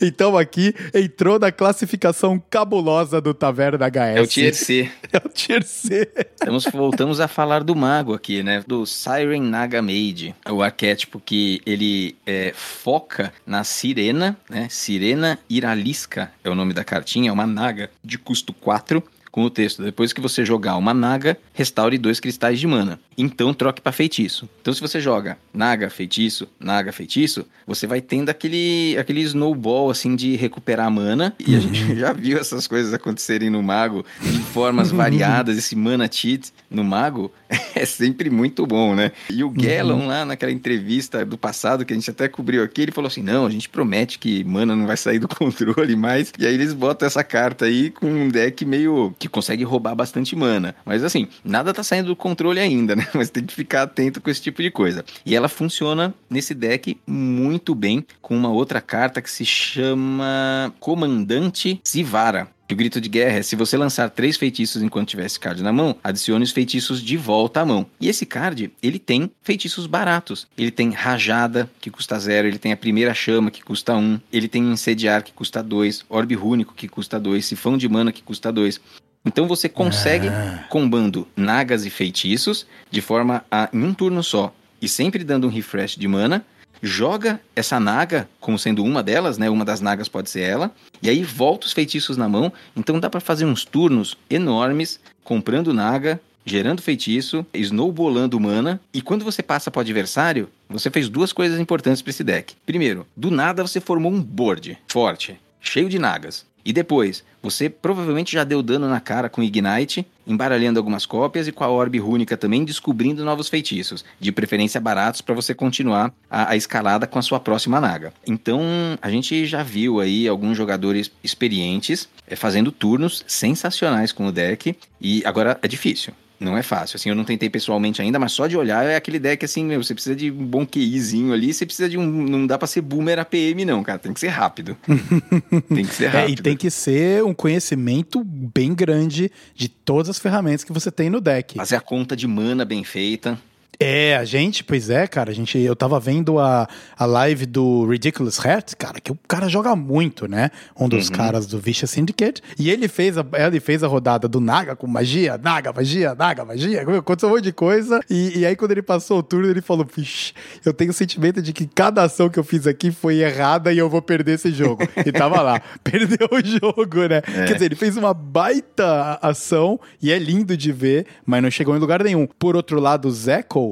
Então aqui entrou na classificação cabulosa do Taverna HS. É o Tier C. É o Tier C. Estamos, voltamos a falar do mago aqui, né? Do Siren Naga Mage. O arquétipo que ele é, foca na sirena, né? Sirena Iralisca é o nome da cartinha, é uma naga de custo 4. Com o texto, depois que você jogar uma naga, restaure dois cristais de mana. Então troque para feitiço. Então se você joga naga, feitiço, naga, feitiço, você vai tendo aquele, aquele snowball assim de recuperar mana. E a gente já viu essas coisas acontecerem no mago de formas variadas. Esse mana cheat no mago é sempre muito bom, né? E o Gellon lá naquela entrevista do passado que a gente até cobriu aqui, ele falou assim: não, a gente promete que mana não vai sair do controle mais. E aí eles botam essa carta aí com um deck meio que consegue roubar bastante mana. Mas assim, nada tá saindo do controle ainda, né? Mas tem que ficar atento com esse tipo de coisa. E ela funciona nesse deck muito bem com uma outra carta que se chama Comandante Zivara. E o grito de guerra é: se você lançar três feitiços enquanto tiver esse card na mão, adicione os feitiços de volta à mão. E esse card, ele tem feitiços baratos. Ele tem Rajada, que custa zero, ele tem a primeira chama, que custa um, ele tem Incendiar, que custa dois, Orbe Rúnico, que custa dois, Sifão de Mana, que custa dois. Então você consegue, combando nagas e feitiços, de forma a, em um turno só, e sempre dando um refresh de mana, joga essa naga como sendo uma delas, né? Uma das nagas pode ser ela, e aí volta os feitiços na mão. Então dá pra fazer uns turnos enormes comprando naga, gerando feitiço, snowbolando mana, e quando você passa pro adversário, você fez duas coisas importantes pra esse deck. Primeiro, do nada você formou um board forte, cheio de nagas. E depois, você provavelmente já deu dano na cara com Ignite, embaralhando algumas cópias e com a Orbe Rúnica também, descobrindo novos feitiços, de preferência baratos para você continuar a, a escalada com a sua próxima naga. Então, a gente já viu aí alguns jogadores experientes eh, fazendo turnos sensacionais com o deck, e agora é difícil. Não é fácil, assim, eu não tentei pessoalmente ainda, mas só de olhar é aquele deck assim, meu, você precisa de um bom QIzinho ali, você precisa de um, não dá pra ser boomer APM não, cara, tem que ser rápido. tem que ser É, rápido. e tem que ser um conhecimento bem grande de todas as ferramentas que você tem no deck. Fazer a conta de mana bem feita. É, a gente, pois é, cara, a gente, eu tava vendo a, a live do Ridiculous Heart, cara, que o cara joga muito, né? Um dos caras do Vicious Syndicate, e ele fez a, ele fez a rodada do Naga com magia, Naga, magia, Naga, magia, aconteceu um monte de coisa, e, e aí quando ele passou o turno, ele falou, Vixe, eu tenho o sentimento de que cada ação que eu fiz aqui foi errada e eu vou perder esse jogo. E tava lá, perdeu o jogo, né? Quer dizer, ele fez uma baita ação, e é lindo de ver, mas não chegou em lugar nenhum. Por outro lado, o Zeco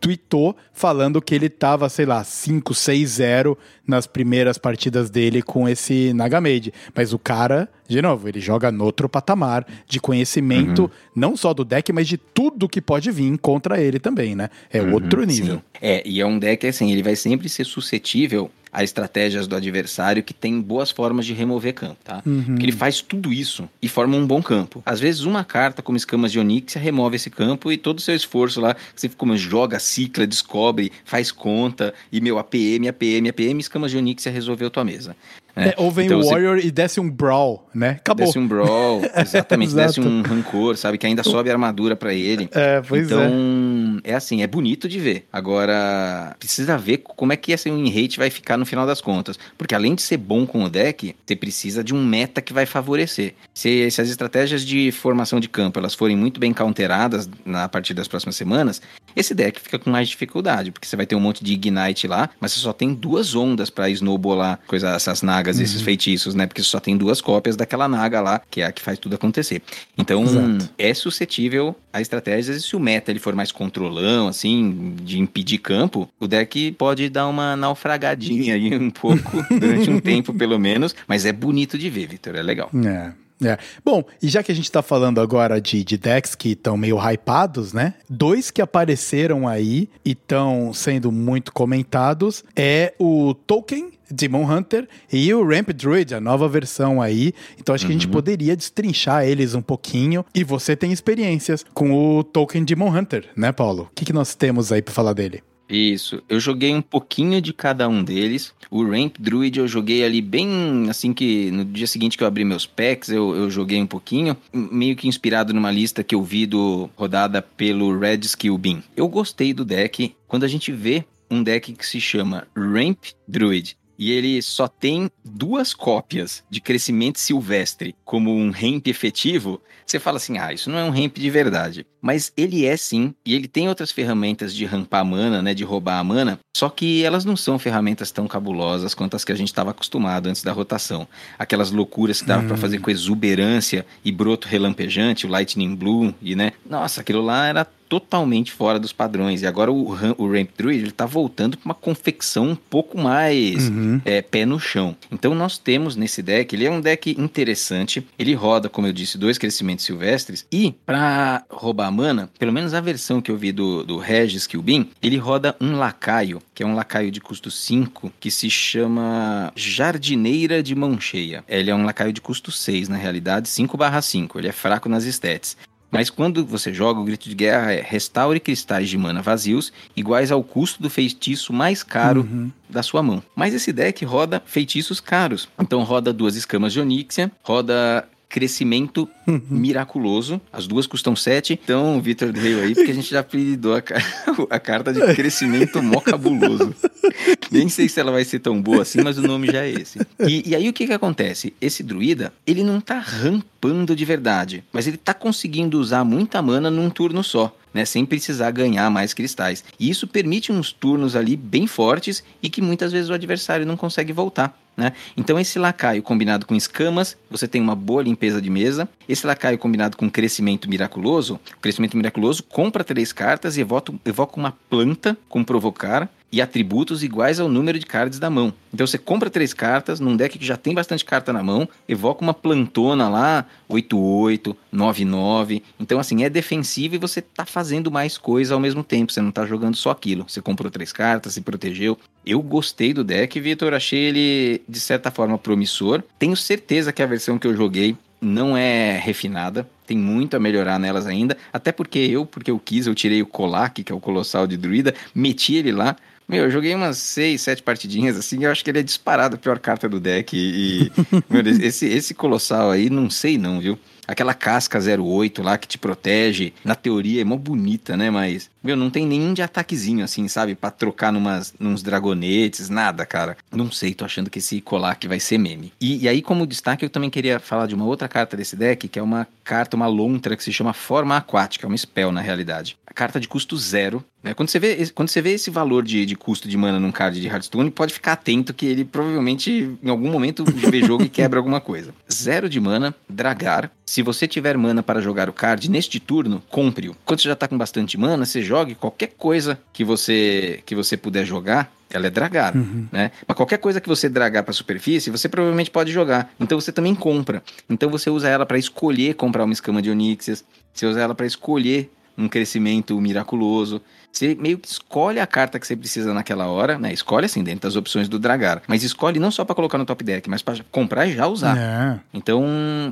tweetou falando que ele tava, sei lá, 5, 6, 0 nas primeiras partidas dele com esse Nagamade. Mas o cara, de novo, ele joga no outro patamar de conhecimento, não só do deck, mas de tudo que pode vir contra ele também, né? É outro nível. Sim. É, e é um deck assim, ele vai sempre ser suscetível a estratégias do adversário que tem boas formas de remover campo, tá? Porque ele faz tudo isso e forma um bom campo. Às vezes uma carta como escamas de Onixia remove esse campo e todo o seu esforço lá, você como joga, cicla, descobre, faz conta e meu APM, APM, APM, escamas de Onixia resolveu tua mesa. Né? É, ou vem Então o você- Warrior e desce um Brawl, né? Acabou. Desce um brawl, exatamente, desce um rancor, sabe? Que ainda sobe a armadura pra ele. É, pois então, é. assim, é bonito de ver. Agora, precisa ver como é que esse win rate vai ficar no final das contas. Porque além de ser bom com o deck, você precisa de um meta que vai favorecer. Se, se as estratégias de formação de campo elas forem muito bem counteradas na a partir das próximas semanas, esse deck fica com mais dificuldade. Porque você vai ter um monte de Ignite lá, mas você só tem duas ondas pra snowballar coisa, essas nagas, esses feitiços, né? Porque só tem duas cópias daquela naga lá, que é a que faz tudo acontecer. Então, Exato. é suscetível a estratégias e se o meta ele for mais controlão, assim, de impedir campo, o deck pode dar uma naufragadinha aí um pouco, durante um tempo pelo menos, mas é bonito de ver, Vitor, é legal. É. É. Bom, e já que a gente tá falando agora de, de decks que estão meio hypados, né? Dois que apareceram aí e estão sendo muito comentados é o Token Demon Hunter e o Ramp Druid, a nova versão aí. Então acho que a gente poderia destrinchar eles um pouquinho. E você tem experiências com o Token Demon Hunter, né, Paulo? O que, que nós temos aí pra falar dele? Isso, eu joguei um pouquinho de cada um deles. O Ramp Druid eu joguei ali bem assim que no dia seguinte que eu abri meus packs, eu, eu joguei um pouquinho, meio que inspirado numa lista que eu vi do rodada pelo Red Skill Beam. Eu gostei do deck quando a gente vê um deck que se chama Ramp Druid. E ele só tem duas cópias de crescimento silvestre como um ramp efetivo. Você fala assim: ah, isso não é um ramp de verdade. Mas ele é sim, e ele tem outras ferramentas de rampar a mana, né? De roubar a mana. Só que elas não são ferramentas tão cabulosas quanto as que a gente estava acostumado antes da rotação. Aquelas loucuras que dava pra fazer com exuberância e broto relampejante, o Lightning Blue, e né? Nossa, aquilo lá era totalmente fora dos padrões. E agora o, o Ramp Druid ele tá voltando para uma confecção um pouco mais é, pé no chão. Então nós temos nesse deck, ele é um deck interessante. Ele roda, como eu disse, dois crescimentos silvestres. E para roubar a mana, pelo menos a versão que eu vi do, do Regis Kilbin, ele roda um lacaio, que é um lacaio de custo 5, que se chama Jardineira de Mão Cheia. Ele é um lacaio de custo 6, na realidade, 5/5. Ele é fraco nas stats. Mas quando você joga, o grito de guerra é restaure cristais de mana vazios iguais ao custo do feitiço mais caro da sua mão. Mas esse deck roda feitiços caros. Então roda duas escamas de Onixia, roda crescimento miraculoso. As duas custam 7. Então, o Victor deu aí, porque a gente já apelidou a, a carta de crescimento mó cabuloso. Nem sei se ela vai ser tão boa assim, mas o nome já é esse. E, e aí o que que acontece? Esse druida, ele não tá rampando de verdade, mas ele tá conseguindo usar muita mana num turno só. Né, sem precisar ganhar mais cristais. E isso permite uns turnos ali bem fortes e que muitas vezes o adversário não consegue voltar. Né? Então esse lacaio combinado com escamas, você tem uma boa limpeza de mesa. Esse lacaio combinado com crescimento miraculoso, crescimento miraculoso compra três cartas e evoca, evoca uma planta com provocar e atributos iguais ao número de cards da mão. Então você compra três cartas num deck que já tem bastante carta na mão, evoca uma plantona lá, 8-8, 9-9. Então assim, é defensivo e você tá fazendo mais coisa ao mesmo tempo, você não tá jogando só aquilo. Você comprou três cartas, se protegeu. Eu gostei do deck, Vitor, achei ele de certa forma promissor. Tenho certeza que a versão que eu joguei não é refinada, tem muito a melhorar nelas ainda, até porque eu, porque eu quis, eu tirei o Kolak, que é o Colossal de Druida, meti ele lá, meu, eu joguei umas seis, sete partidinhas assim, eu acho que ele é disparado a pior carta do deck. E, e, meu, esse, esse Colossal aí, não sei não, viu? aquela casca 08 lá que te protege. Na teoria é mó bonita, né? Mas, meu, não tem nenhum de ataquezinho assim, sabe? Pra trocar numas, nos dragonetes, nada, cara. Não sei, tô achando que esse colar aqui vai ser meme. E, e aí, como destaque, eu também queria falar de uma outra carta desse deck, que é uma carta, uma lontra que se chama Forma Aquática, é uma spell na realidade. A carta de custo zero. Né? Quando, você vê, quando você vê esse valor de, de custo de mana num card de Hearthstone, pode ficar atento que ele provavelmente, em algum momento, vê jogo e quebra alguma coisa. Zero de mana, Dragar. Se você tiver mana para jogar o card neste turno, compre-o. Quando você já tá com bastante mana, você jogue qualquer coisa que você, que você puder jogar, ela é dragar, né? Mas qualquer coisa que você dragar para superfície, você provavelmente pode jogar. Então você também compra. Então você usa ela para escolher comprar uma escama de Onyxias, você usa ela para escolher um crescimento miraculoso. Você meio que escolhe a carta que você precisa naquela hora, né? Escolhe assim, dentro das opções do Dragar. Mas escolhe não só para colocar no top deck, mas para comprar e já usar. É. Então,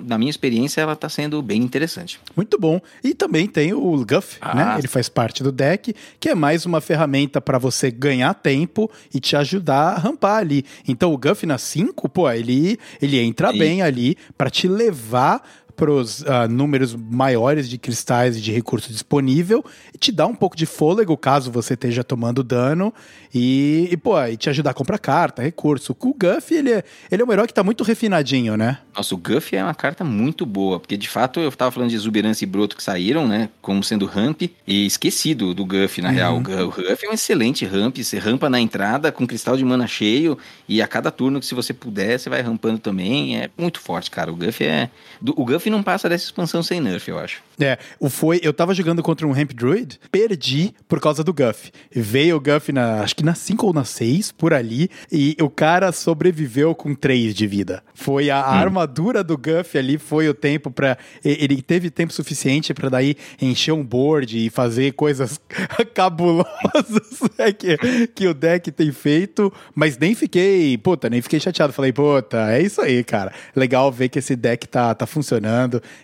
na minha experiência, ela tá sendo bem interessante. Muito bom. E também tem o Guff, Ah. né? Ele faz parte do deck, que é mais uma ferramenta para você ganhar tempo e te ajudar a rampar ali. Então o Guff na 5, pô, ele, ele entra Sim. bem ali para te levar pros ah, números maiores de cristais e de recurso disponível e te dá um pouco de fôlego caso você esteja tomando dano e, e, pô, e te ajudar a comprar carta, recurso. O Guff, ele é, ele é um herói que tá muito refinadinho, né? Nossa, o Guff é uma carta muito boa, porque de fato eu tava falando de Exuberância e Broto que saíram, né, como sendo ramp, e esquecido do Guff, na real. O Gu- O Guff é um excelente ramp, você rampa na entrada com cristal de mana cheio, e a cada turno que se você puder, você vai rampando também, é muito forte, cara. O Guff é... do- O Guff não passa dessa expansão sem nerf, eu acho. É, o foi, eu tava jogando contra um Ramp Druid, perdi por causa do Guff. Veio o Guff na, acho que na 5 ou na 6, por ali, e o cara sobreviveu com 3 de vida. Foi a, a armadura do Guff ali, foi o tempo pra. e- Ele teve tempo suficiente pra daí encher um board e fazer coisas cabulosas né, que, que o deck tem feito, mas nem fiquei, puta, nem fiquei chateado. Falei, puta, é isso aí, cara. Legal ver que esse deck tá, tá funcionando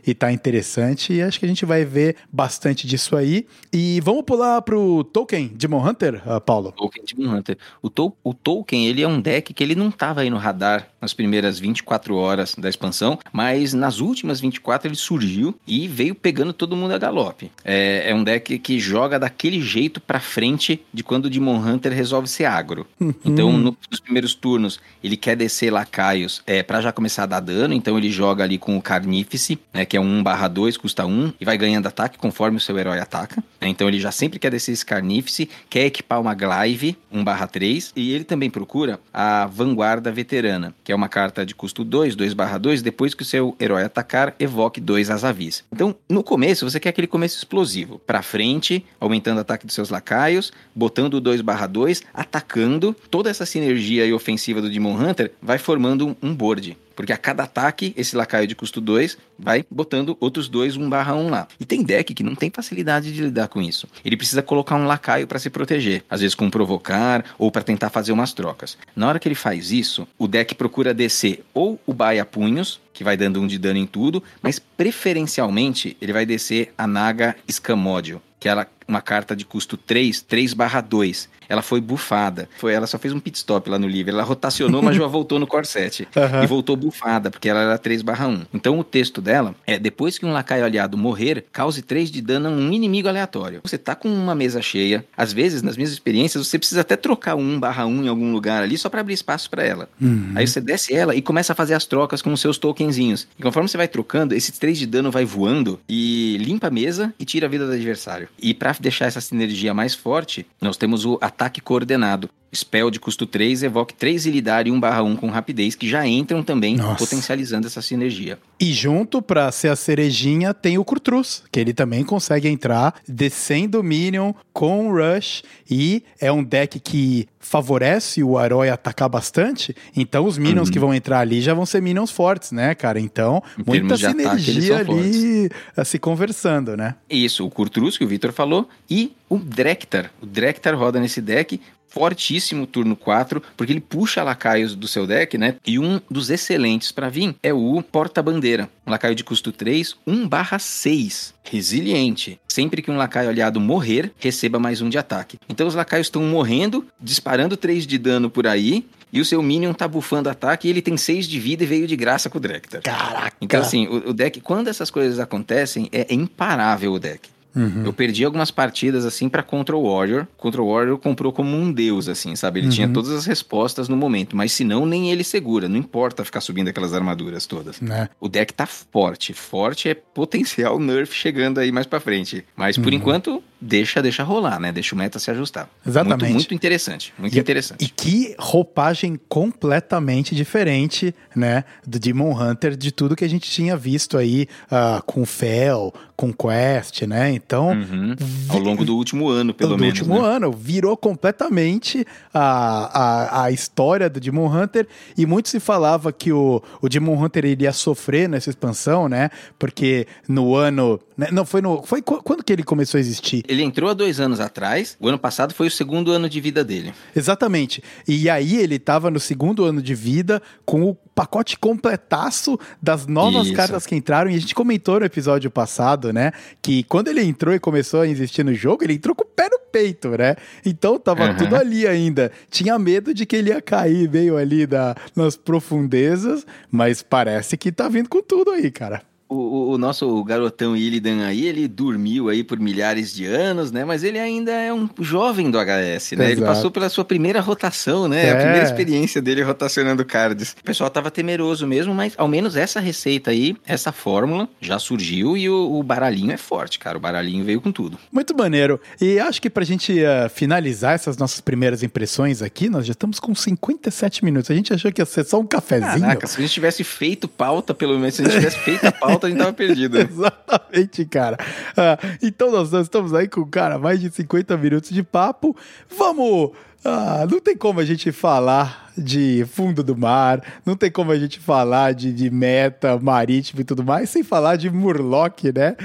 e tá interessante. E acho que a gente vai ver bastante disso aí. E vamos pular pro Token Demon Hunter, ah, Paulo? Tolkien Demon Hunter. O, Tol o Tolkien, ele é um deck que ele não tava aí no radar nas primeiras 24 horas da expansão, mas nas últimas 24 ele surgiu e veio pegando todo mundo a galope. É, é um deck que joga daquele jeito pra frente de quando o Demon Hunter resolve ser agro. Então, no- nos primeiros turnos, ele quer descer lacaios é, para já começar a dar dano, então ele joga ali com o Carnífice, né, que é um 1/2, custa 1, e vai ganhando ataque conforme o seu herói ataca. né, Então ele já sempre quer descer esse Carnífice, quer equipar uma Glaive 1/3, e ele também procura a Vanguarda Veterana, que é uma carta de custo 2, 2/2, depois que o seu herói atacar, evoque dois Azavis. Então, no começo, você quer aquele começo explosivo, pra frente, aumentando o ataque dos seus lacaios, botando o 2/2, atacando, toda essa sinergia ofensiva do Demon Hunter vai formando um board. Porque a cada ataque, esse lacaio de custo 2 vai botando outros dois 1 barra 1 lá. E tem deck que não tem facilidade de lidar com isso. Ele precisa colocar um lacaio para se proteger. Às vezes com provocar ou para tentar fazer umas trocas. Na hora que ele faz isso, o deck procura descer ou o Baia Punhos, que vai dando um de dano em tudo, mas preferencialmente ele vai descer a Naga Scamódio, que ela uma carta de custo 3, 3 barra 2. Ela foi bufada. Foi, ela só fez um pit stop lá no livro. Ela rotacionou, mas já voltou no core set. Aham. E voltou bufada, porque ela era 3 barra 1. Então o texto dela é: depois que um lacaio aliado morrer, cause 3 de dano a um inimigo aleatório. Você tá com uma mesa cheia. Às vezes, nas minhas experiências, você precisa até trocar um 1 barra 1 em algum lugar ali, só para abrir espaço para ela. Aí você desce ela e começa a fazer as trocas com os seus tokenzinhos. E conforme você vai trocando, esses 3 de dano vai voando e limpa a mesa e tira a vida do adversário. E para deixar essa sinergia mais forte, nós temos o ataque coordenado. Spell de custo 3, evoque 3 Ilidar e 1 barra 1 com rapidez, que já entram também Nossa. potencializando essa sinergia. E junto, pra ser a cerejinha, tem o Curtrus, que ele também consegue entrar descendo o Minion com o Rush. E é um deck que favorece o herói atacar bastante. Então os Minions que vão entrar ali já vão ser Minions fortes, né, cara? Então, Em muita ataque, sinergia são ali a se conversando, né? Isso, o Kurtrus, que o Victor falou, e o Drektar. O Drektar roda nesse deck, fortíssimo turno 4, porque ele puxa lacaios do seu deck, né? E um dos excelentes pra vir é o Porta-Bandeira. Um lacaio de custo 3, 1 barra 6. Resiliente. Sempre que um lacaio aliado morrer, receba mais um de ataque. Então os lacaios estão morrendo, disparando 3 de dano por aí, e o seu Minion tá bufando ataque e ele tem 6 de vida e veio de graça com o Drektar. Caraca. Então, assim, o, o deck, quando essas coisas acontecem, é imparável o deck. Uhum. Eu perdi algumas partidas, assim, pra Contra o Warrior. Contra o Warrior comprou como um deus, assim, sabe? Ele tinha todas as respostas no momento, mas se não, nem ele segura. Não importa ficar subindo aquelas armaduras todas. Né? O deck tá forte. Forte é potencial nerf chegando aí mais pra frente. Mas Uhum. por enquanto, deixa, deixa rolar, né? Deixa o meta se ajustar. Exatamente. Muito, muito interessante. Muito E- interessante. E que roupagem completamente diferente, né? Do Demon Hunter, de tudo que a gente tinha visto aí ah, com Fel, com Quest, né? Então, Uhum. Ao longo do último ano, pelo do menos. último né? ano, virou completamente a, a, a história do Demon Hunter. E muito se falava que o, o Demon Hunter iria sofrer nessa expansão, né? Porque no ano. Né, Não, foi no. Foi qu- quando que ele começou a existir? Ele entrou há dois anos atrás. O ano passado foi o segundo ano de vida dele. Exatamente. E aí ele tava no segundo ano de vida com o pacote completaço das novas Isso. cartas que entraram. E a gente comentou no episódio passado, né? Que quando ele entrou e começou a investir no jogo, ele entrou com o pé no peito, né? Então tava Aham. tudo ali ainda. Tinha medo de que ele ia cair meio ali da, nas profundezas, mas parece que tá vindo com tudo aí, cara. O, o- nosso garotão Illidan aí, ele dormiu aí por milhares de anos, né? Mas ele ainda é um jovem do HS, né? Ele Exato. passou pela sua primeira rotação, né? É. A primeira experiência dele rotacionando cards. O pessoal tava temeroso mesmo, mas ao menos essa receita aí, essa fórmula já surgiu e o, o baralhinho é forte, cara. O baralhinho veio com tudo. Muito maneiro. E acho que pra gente eh, finalizar essas nossas primeiras impressões aqui, nós já estamos com 57 minutos. A gente achou que ia ser só um cafezinho. Caraca, se a gente tivesse feito pauta, pelo menos, se a gente tivesse feito a pauta, a gente tava perdido. Exatamente, cara. Ah, então nós, nós estamos aí com, cara, mais de 50 minutos de papo. Vamos. ah, não tem como a gente falar de fundo do mar, não tem como a gente falar de, de meta marítimo e tudo mais, sem falar de Murloc, né?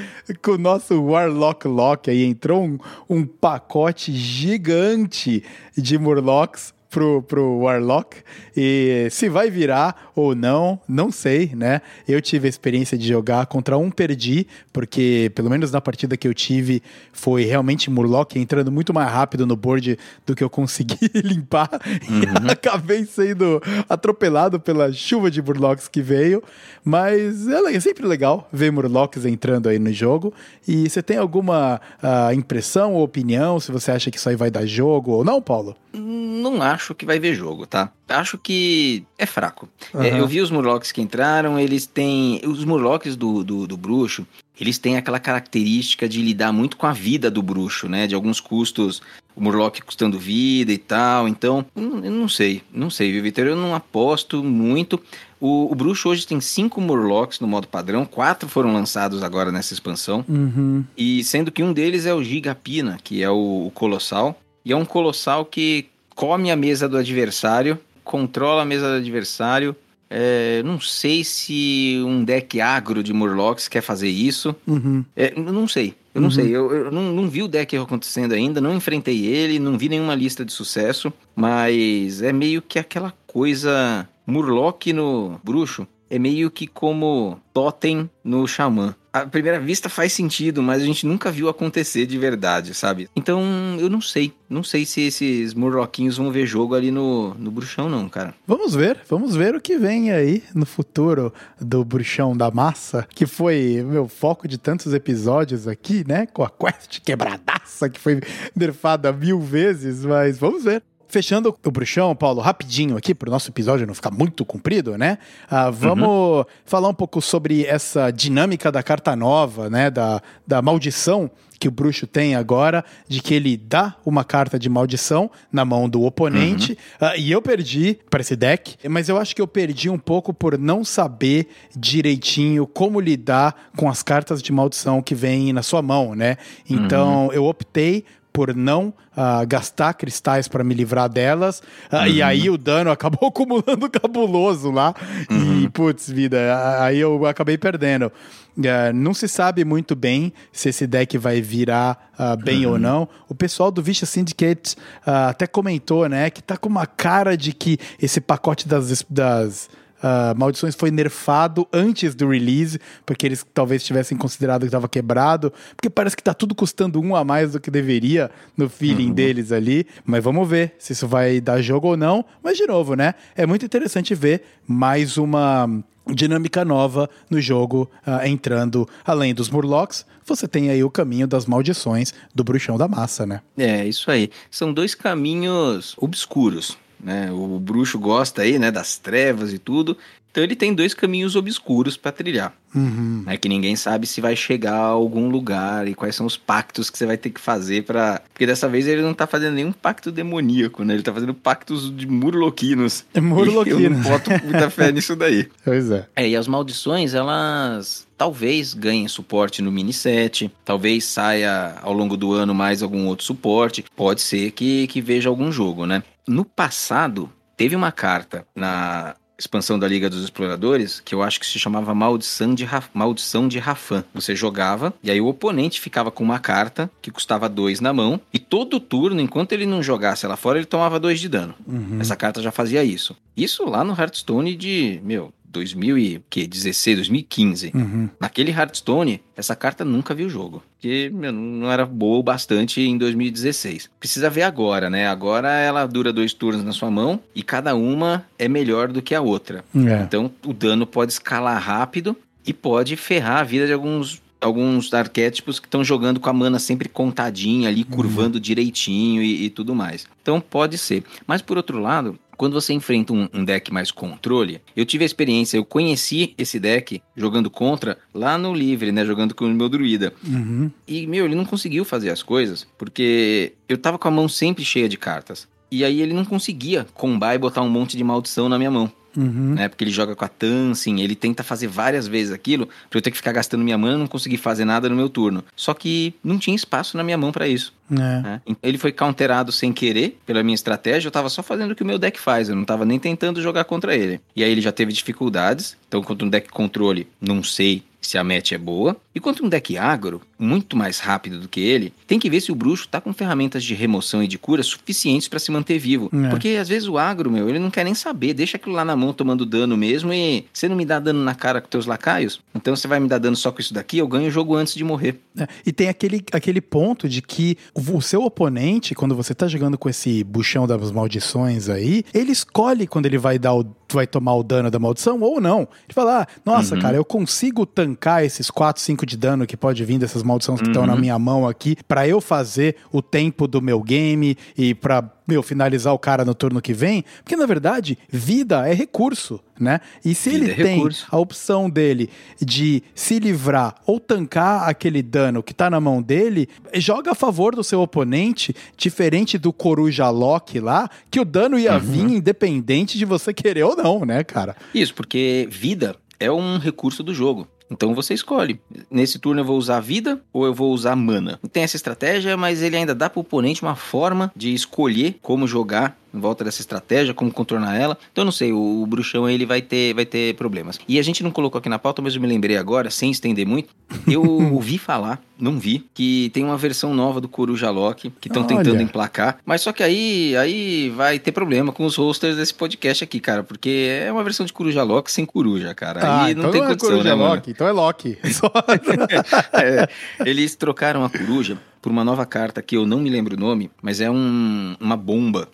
Com o nosso Warlock Lock aí entrou um, um pacote gigante de Murlocs pro, pro Warlock. E se vai virar ou não, não sei, né? Eu tive a experiência de jogar contra um, perdi, porque pelo menos na partida que eu tive foi realmente Murloc entrando muito mais rápido no board do que eu consegui limpar. E acabei sendo atropelado pela chuva de Murlocs que veio. Mas é, é sempre legal ver Murlocs entrando aí no jogo. E você tem alguma ah, impressão ou opinião se você acha que isso aí vai dar jogo ou não, Paulo? Não acho que vai ver jogo, tá? Acho que é fraco. Aham. É, eu vi os Murlocs que entraram, eles têm. Os Murlocs do, do, do bruxo, eles têm aquela característica de lidar muito com a vida do bruxo, né? De alguns custos, o Murloc custando vida e tal. Então, eu não sei, não sei, viu, Vitor? Eu não aposto muito. O, o bruxo hoje tem cinco Murlocs no modo padrão, quatro foram lançados agora nessa expansão. Uhum. E sendo que um deles é o Gigapina, que é o, o Colossal. E é um Colossal que come a mesa do adversário, controla a mesa do adversário. É, não sei se um deck agro de Murlocs quer fazer isso. Uhum. É, não sei. Eu não Uhum. sei. Eu, eu não, não vi o deck acontecendo ainda, não enfrentei ele, não vi nenhuma lista de sucesso. Mas é meio que aquela coisa. Murloc no bruxo é meio que como totem no xamã. À primeira vista faz sentido, mas a gente nunca viu acontecer de verdade, sabe? Então eu não sei. Não sei se esses Murloquinhos vão ver jogo ali no, no bruxão, não, cara. Vamos ver, vamos ver o que vem aí no futuro do Bruxão da Massa, que foi meu foco de tantos episódios aqui, né? Com a quest quebradaça que foi nerfada mil vezes, mas vamos ver. Fechando o bruxão, Paulo, rapidinho aqui para o nosso episódio não ficar muito comprido, né? Ah, vamos falar um pouco sobre essa dinâmica da carta nova, né? Da, da maldição que o bruxo tem agora, de que ele dá uma carta de maldição na mão do oponente. Ah, e eu perdi para esse deck, mas eu acho que eu perdi um pouco por não saber direitinho como lidar com as cartas de maldição que vêm na sua mão, né? Então eu optei por não ah, gastar cristais para me livrar delas. Ah, E aí o dano acabou acumulando cabuloso lá. E, putz, vida, aí eu acabei perdendo. Ah, não se sabe muito bem se esse deck vai virar ah, bem ou não. O pessoal do Vicious Syndicate ah, até comentou, né, que tá com uma cara de que esse pacote das, das ah, Maldições foi nerfado antes do release, porque eles talvez tivessem considerado que estava quebrado, porque parece que tá tudo custando um a mais do que deveria no feeling deles ali. Mas vamos ver se isso vai dar jogo ou não. Mas, de novo, né? É muito interessante ver mais uma dinâmica nova no jogo ah, entrando além dos Murlocs. Você tem aí o caminho das maldições do bruxão da massa, né? É, isso aí. São dois caminhos obscuros, né? O bruxo gosta aí, né, das trevas e tudo. Então ele tem dois caminhos obscuros para trilhar. Uhum. É que ninguém sabe se vai chegar a algum lugar e quais são os pactos que você vai ter que fazer para, porque dessa vez ele não tá fazendo nenhum pacto demoníaco, né? Ele tá fazendo pactos de murloquinos. É murloquino. E Eu não boto muita fé nisso daí. Pois é. É, e as maldições, elas talvez ganhem suporte no mini set, talvez saia ao longo do ano mais algum outro suporte, pode ser que, que veja algum jogo, né? No passado, teve uma carta na expansão da Liga dos Exploradores que eu acho que se chamava Maldição de, Ra- Maldição de Rafan. Você jogava e aí o oponente ficava com uma carta que custava dois na mão e todo turno, enquanto ele não jogasse ela fora, ele tomava dois de dano. Essa carta já fazia isso. Isso lá no Hearthstone de, meu, 2016, 2015. Uhum. Naquele Hearthstone, essa carta nunca viu jogo. Porque meu, não era boa o bastante em 2016. Precisa ver agora, né? Agora ela dura dois turnos na sua mão e cada uma é melhor do que a outra. É. Então o dano pode escalar rápido e pode ferrar a vida de alguns. Alguns arquétipos que estão jogando com a mana sempre contadinha ali, curvando direitinho e, e tudo mais. Então pode ser. Mas por outro lado, quando você enfrenta um, um deck mais controle, eu tive a experiência, eu conheci esse deck jogando contra lá no livre, né? Jogando com o meu druida. Uhum. E, meu, ele não conseguiu fazer as coisas porque eu tava com a mão sempre cheia de cartas. E aí ele não conseguia combar e botar um monte de maldição na minha mão. Uhum. Né? Porque ele joga com a Tansing, ele tenta fazer várias vezes aquilo pra eu ter que ficar gastando minha mana e não conseguir fazer nada no meu turno. Só que não tinha espaço na minha mão pra isso. É. né? Ele foi counterado sem querer pela minha estratégia, eu tava só fazendo o que o meu deck faz, eu não tava nem tentando jogar contra ele. E aí ele já teve dificuldades, então contra um deck controle, não sei se a match é boa. E contra um deck agro, muito mais rápido do que ele, tem que ver se o bruxo tá com ferramentas de remoção e de cura suficientes pra se manter vivo. É. Porque às vezes o agro, meu, ele não quer nem saber, deixa aquilo lá na mão tomando dano mesmo e você não me dá dano na cara com teus lacaios, então você vai me dar dano só com isso daqui, eu ganho o jogo antes de morrer. É, E tem aquele, aquele ponto de que o seu oponente, quando você tá jogando com esse buchão das maldições aí, ele escolhe quando ele vai dar o, vai tomar o dano da maldição ou não. Ele fala: ah, nossa, Uhum. cara, eu consigo tancar esses 4, 5 de dano que pode vir dessas maldições que estão Uhum. na minha mão aqui, pra eu fazer o tempo do meu game e pra meu, finalizar o cara no turno que vem, porque na verdade, vida é recurso, né? E se Vida ele é tem recurso. a opção dele de se livrar ou tancar aquele dano que tá na mão dele, joga a favor do seu oponente, diferente do Coruja Loki lá, que o dano ia vir independente de você querer ou não, né, cara? Isso, porque vida é um recurso do jogo. Então você escolhe. Nesse turno eu vou usar vida ou eu vou usar mana. Tem essa estratégia, mas ele ainda dá pro oponente uma forma de escolher como jogar em volta dessa estratégia, como contornar ela. Então eu não sei, o, o bruxão aí, ele vai ter, vai ter problemas. E a gente não colocou aqui na pauta, mas eu me lembrei agora, sem estender muito. Eu ouvi falar, não vi, que tem uma versão nova do Coruja Loki que estão tentando emplacar. Mas só que aí, aí vai ter problema com os hosters desse podcast aqui, cara, porque é uma versão de Coruja Loki sem coruja, cara. aí não tem é condição, Coruja né? Loki, então é Loki. É, eles trocaram a coruja por uma nova carta que eu não me lembro o nome, mas é um, uma bomba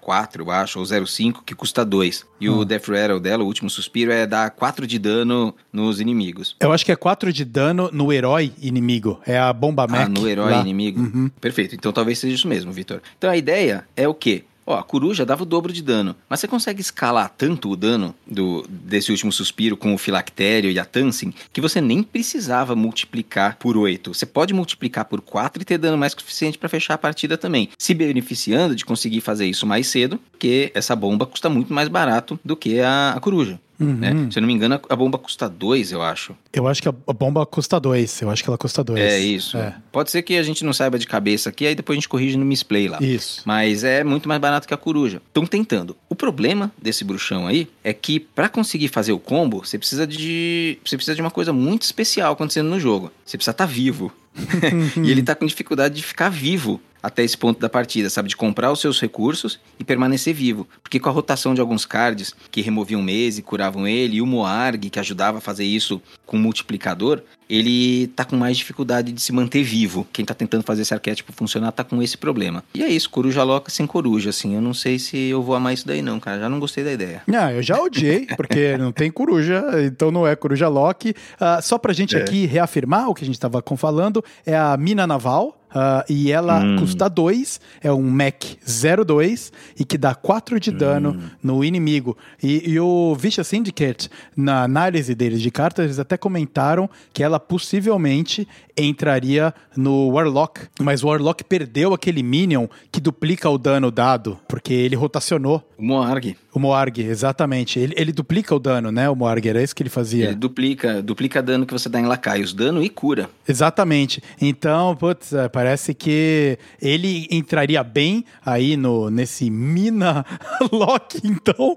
04, eu acho, ou 05, que custa 2. E Hum. o Death Rattle dela, o último suspiro, é dar 4 de dano nos inimigos. Eu acho que é 4 de dano no herói inimigo. É a bomba Mac. Ah, no herói lá. inimigo? Uhum. Perfeito. Então talvez seja isso mesmo, Vitor. Então a ideia é o quê? Ó, a coruja dava o dobro de dano, mas você consegue escalar tanto o dano do, desse último suspiro com o filactério e a Tansing que você nem precisava multiplicar por 8. Você pode multiplicar por 4 e ter dano mais que o suficiente para fechar a partida também, se beneficiando de conseguir fazer isso mais cedo, porque essa bomba custa muito mais barato do que a, a coruja. Uhum. Né? Se eu não me engano, a bomba custa 2, eu acho. Eu acho que a bomba custa 2. Eu acho que ela custa 2. É isso. É. Pode ser que a gente não saiba de cabeça aqui, aí depois a gente corrige no misplay lá. Isso. Mas é muito mais barato que a coruja. Estão tentando. O problema desse bruxão aí é que pra conseguir fazer o combo, você precisa de você precisa de uma coisa muito especial acontecendo no jogo. Você precisa estar vivo. e ele tá com dificuldade de ficar vivo até esse ponto da partida, sabe? De comprar os seus recursos e permanecer vivo. Porque com a rotação de alguns cards que removiam mês e curavam ele, e o Moarg, que ajudava a fazer isso com multiplicador, ele tá com mais dificuldade de se manter vivo. Quem tá tentando fazer esse arquétipo funcionar tá com esse problema. E é isso, coruja loca sem coruja, assim. Eu não sei se eu vou amar isso daí não, cara. Já não gostei da ideia. Não, eu já odiei, porque não tem coruja, então não é coruja Loki. Ah, só pra gente É. aqui reafirmar o que a gente tava falando, é a mina naval. Ah, e ela Hum. custa 2, é um Mech 02 e que dá 4 de dano Hum. no inimigo. E, e o Vicious Syndicate, na análise deles de cartas, eles até comentaram que ela possivelmente entraria no Warlock. Mas o Warlock perdeu aquele Minion que duplica o dano dado, porque ele rotacionou. O Moarg, O Moarg, exatamente. Ele, ele duplica o dano, né? O Moarg, era isso que ele fazia. ele duplica, duplica dano que você dá em lacaios. Dano e cura. Exatamente. Então, putz, é, parece que ele entraria bem aí no, nesse Mina Lock, então.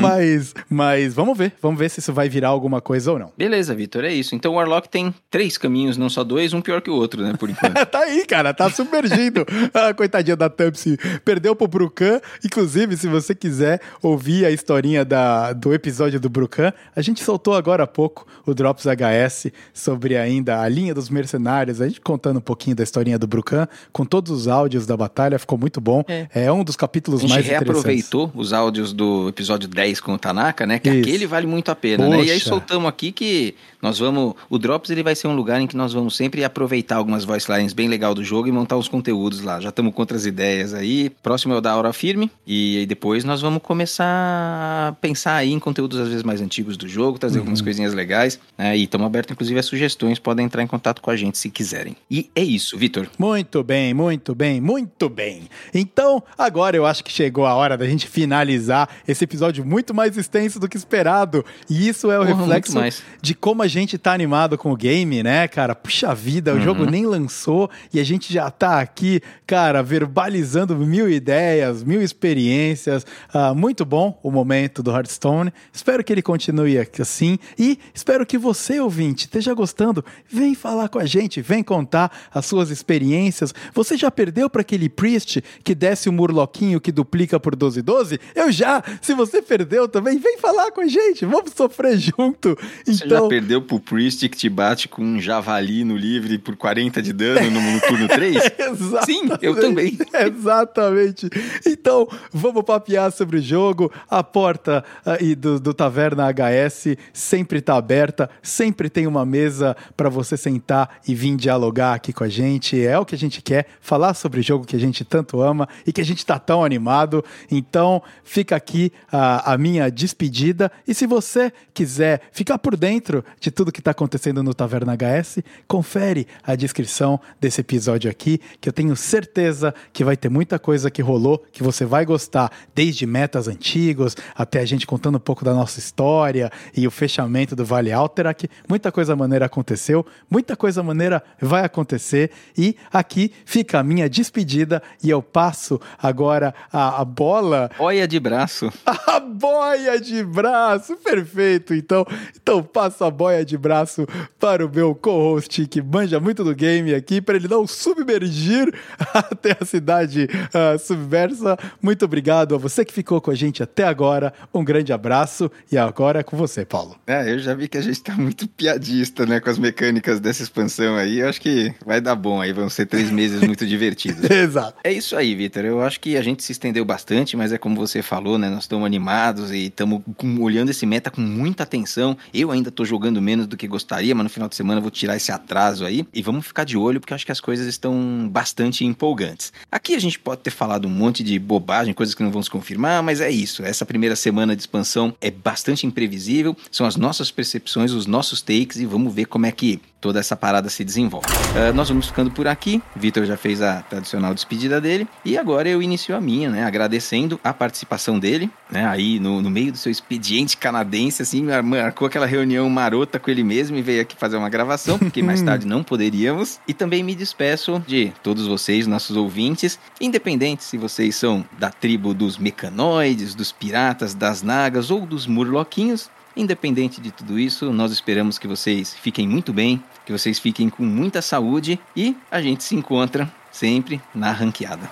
mas, mas vamos ver. Vamos ver se isso vai virar alguma coisa ou não. Beleza, Vitor, é isso. Então o Warlock tem três caminhos, não só dois, um pior que o outro, né, por enquanto. tá aí, cara, tá submergindo. ah, coitadinha da Tumpsy. Perdeu pro Brucan. Inclusive, se você quiser ouvir a historinha da, do episódio do Brucan, a gente soltou agora há pouco o Drops HS sobre ainda a linha dos mercenários. A gente contando um pouquinho da historinha do Brucan, com todos os áudios da batalha, ficou muito bom. É. É, um dos A capítulos gente mais interessantes. reaproveitou os áudios do episódio 10 com o Tanaka, né? Que Isso. aquele vale muito a pena, né? E aí Poxa. soltamos aqui que nós vamos. O Drops ele vai ser um lugar em que nós vamos sempre aproveitar algumas voice lines bem legal do jogo e montar os conteúdos lá. Já estamos com outras ideias aí. Próximo é o da Aura Firme. E aí depois nós vamos começar a pensar aí em conteúdos às vezes mais antigos do jogo, trazer algumas Uhum. coisinhas legais. Né? E estamos abertos, inclusive, a sugestões. Podem entrar em contato com a gente se quiserem. E é isso, Vitor. Muito bem, muito bem, muito bem. Então, agora eu acho que chegou a hora da gente finalizar esse episódio muito mais extenso do que esperado. E isso é o reflexo de como a gente tá animado com o game, né, cara? Puxa vida, o Uhum. jogo nem lançou e a gente já tá aqui, cara, verbalizando mil ideias, mil experiências. Ah, muito bom o momento do Hearthstone. Espero que ele continue assim e espero que você, ouvinte, esteja gostando. Vem falar com a gente, vem contar as suas experiências. Você já perdeu para aquele priest que desce o murloquinho que duplica por 12 12? Eu já! Se você perdeu também, vem falar com a gente. Vamos sofrer junto. Você já Então, perdeu pro Priest que te bate com um javali no livre por 40 de dano no, no turno 3? Exatamente. Sim, eu também. Exatamente. Então, vamos papear sobre o jogo. A porta aí do, do Taverna HS sempre está aberta, sempre tem uma mesa para você sentar e vir dialogar aqui com a gente. É o que a gente quer, falar sobre o jogo que a gente tanto ama e que a gente está tão animado. Então, fica aqui a, a minha despedida. E se você quiser ficar por dentro de tudo que está acontecendo no Taverna HS, confere a descrição desse episódio aqui, que eu tenho certeza que vai ter muita coisa que rolou que você vai gostar, desde metas antigos até a gente contando um pouco da nossa história e o fechamento do Vale Alterac. Muita coisa maneira aconteceu, muita coisa maneira vai acontecer e aqui fica a minha despedida e eu passo agora a, a bola Olha de braço. a boia de braço, perfeito. Então, então passo a boia de braço para o meu co-host que manja muito do game aqui, para ele não submergir até a cidade ah, submersa. Muito obrigado a você que ficou com a gente até agora. Um grande abraço e agora é com você, Paulo. É, eu já vi que a gente tá muito piadista, né, com as mecânicas dessa expansão aí. Eu acho que vai dar bom aí, vão ser três meses muito divertidos. Exato. É isso aí, Vitor. Eu acho que a gente se estendeu bastante, mas é como você falou, né? Nós estamos animados e estamos olhando esse meta com muita atenção. Eu ainda tô jogando menos do que gostaria, mas no final de semana eu vou tirar esse atraso aí e vamos ficar de olho porque acho que as coisas estão bastante empolgantes. Aqui a gente pode ter falado um monte de bobagem, coisas que não vão se confirmar, mas é isso. Essa primeira semana de expansão é bastante imprevisível, são as nossas percepções, os nossos takes e vamos ver como é que toda essa parada se desenvolve. Ah, nós vamos ficando por aqui. Vitor já fez a tradicional despedida dele. E agora eu inicio a minha, né? Agradecendo a participação dele, né? Aí no, no meio do seu expediente canadense, assim, mar- marcou aquela reunião marota com ele mesmo e veio aqui fazer uma gravação, porque mais tarde não poderíamos. E também me despeço de todos vocês, nossos ouvintes, independente se vocês são da tribo dos mecanoides, dos piratas, das nagas ou dos murloquinhos. Independente de tudo isso, nós esperamos que vocês fiquem muito bem, que vocês fiquem com muita saúde e a gente se encontra sempre na ranqueada.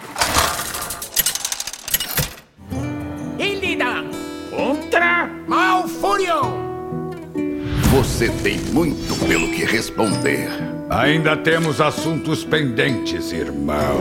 Illidan contra Malfurion. Você tem muito pelo que responder. Ainda temos assuntos pendentes, irmão.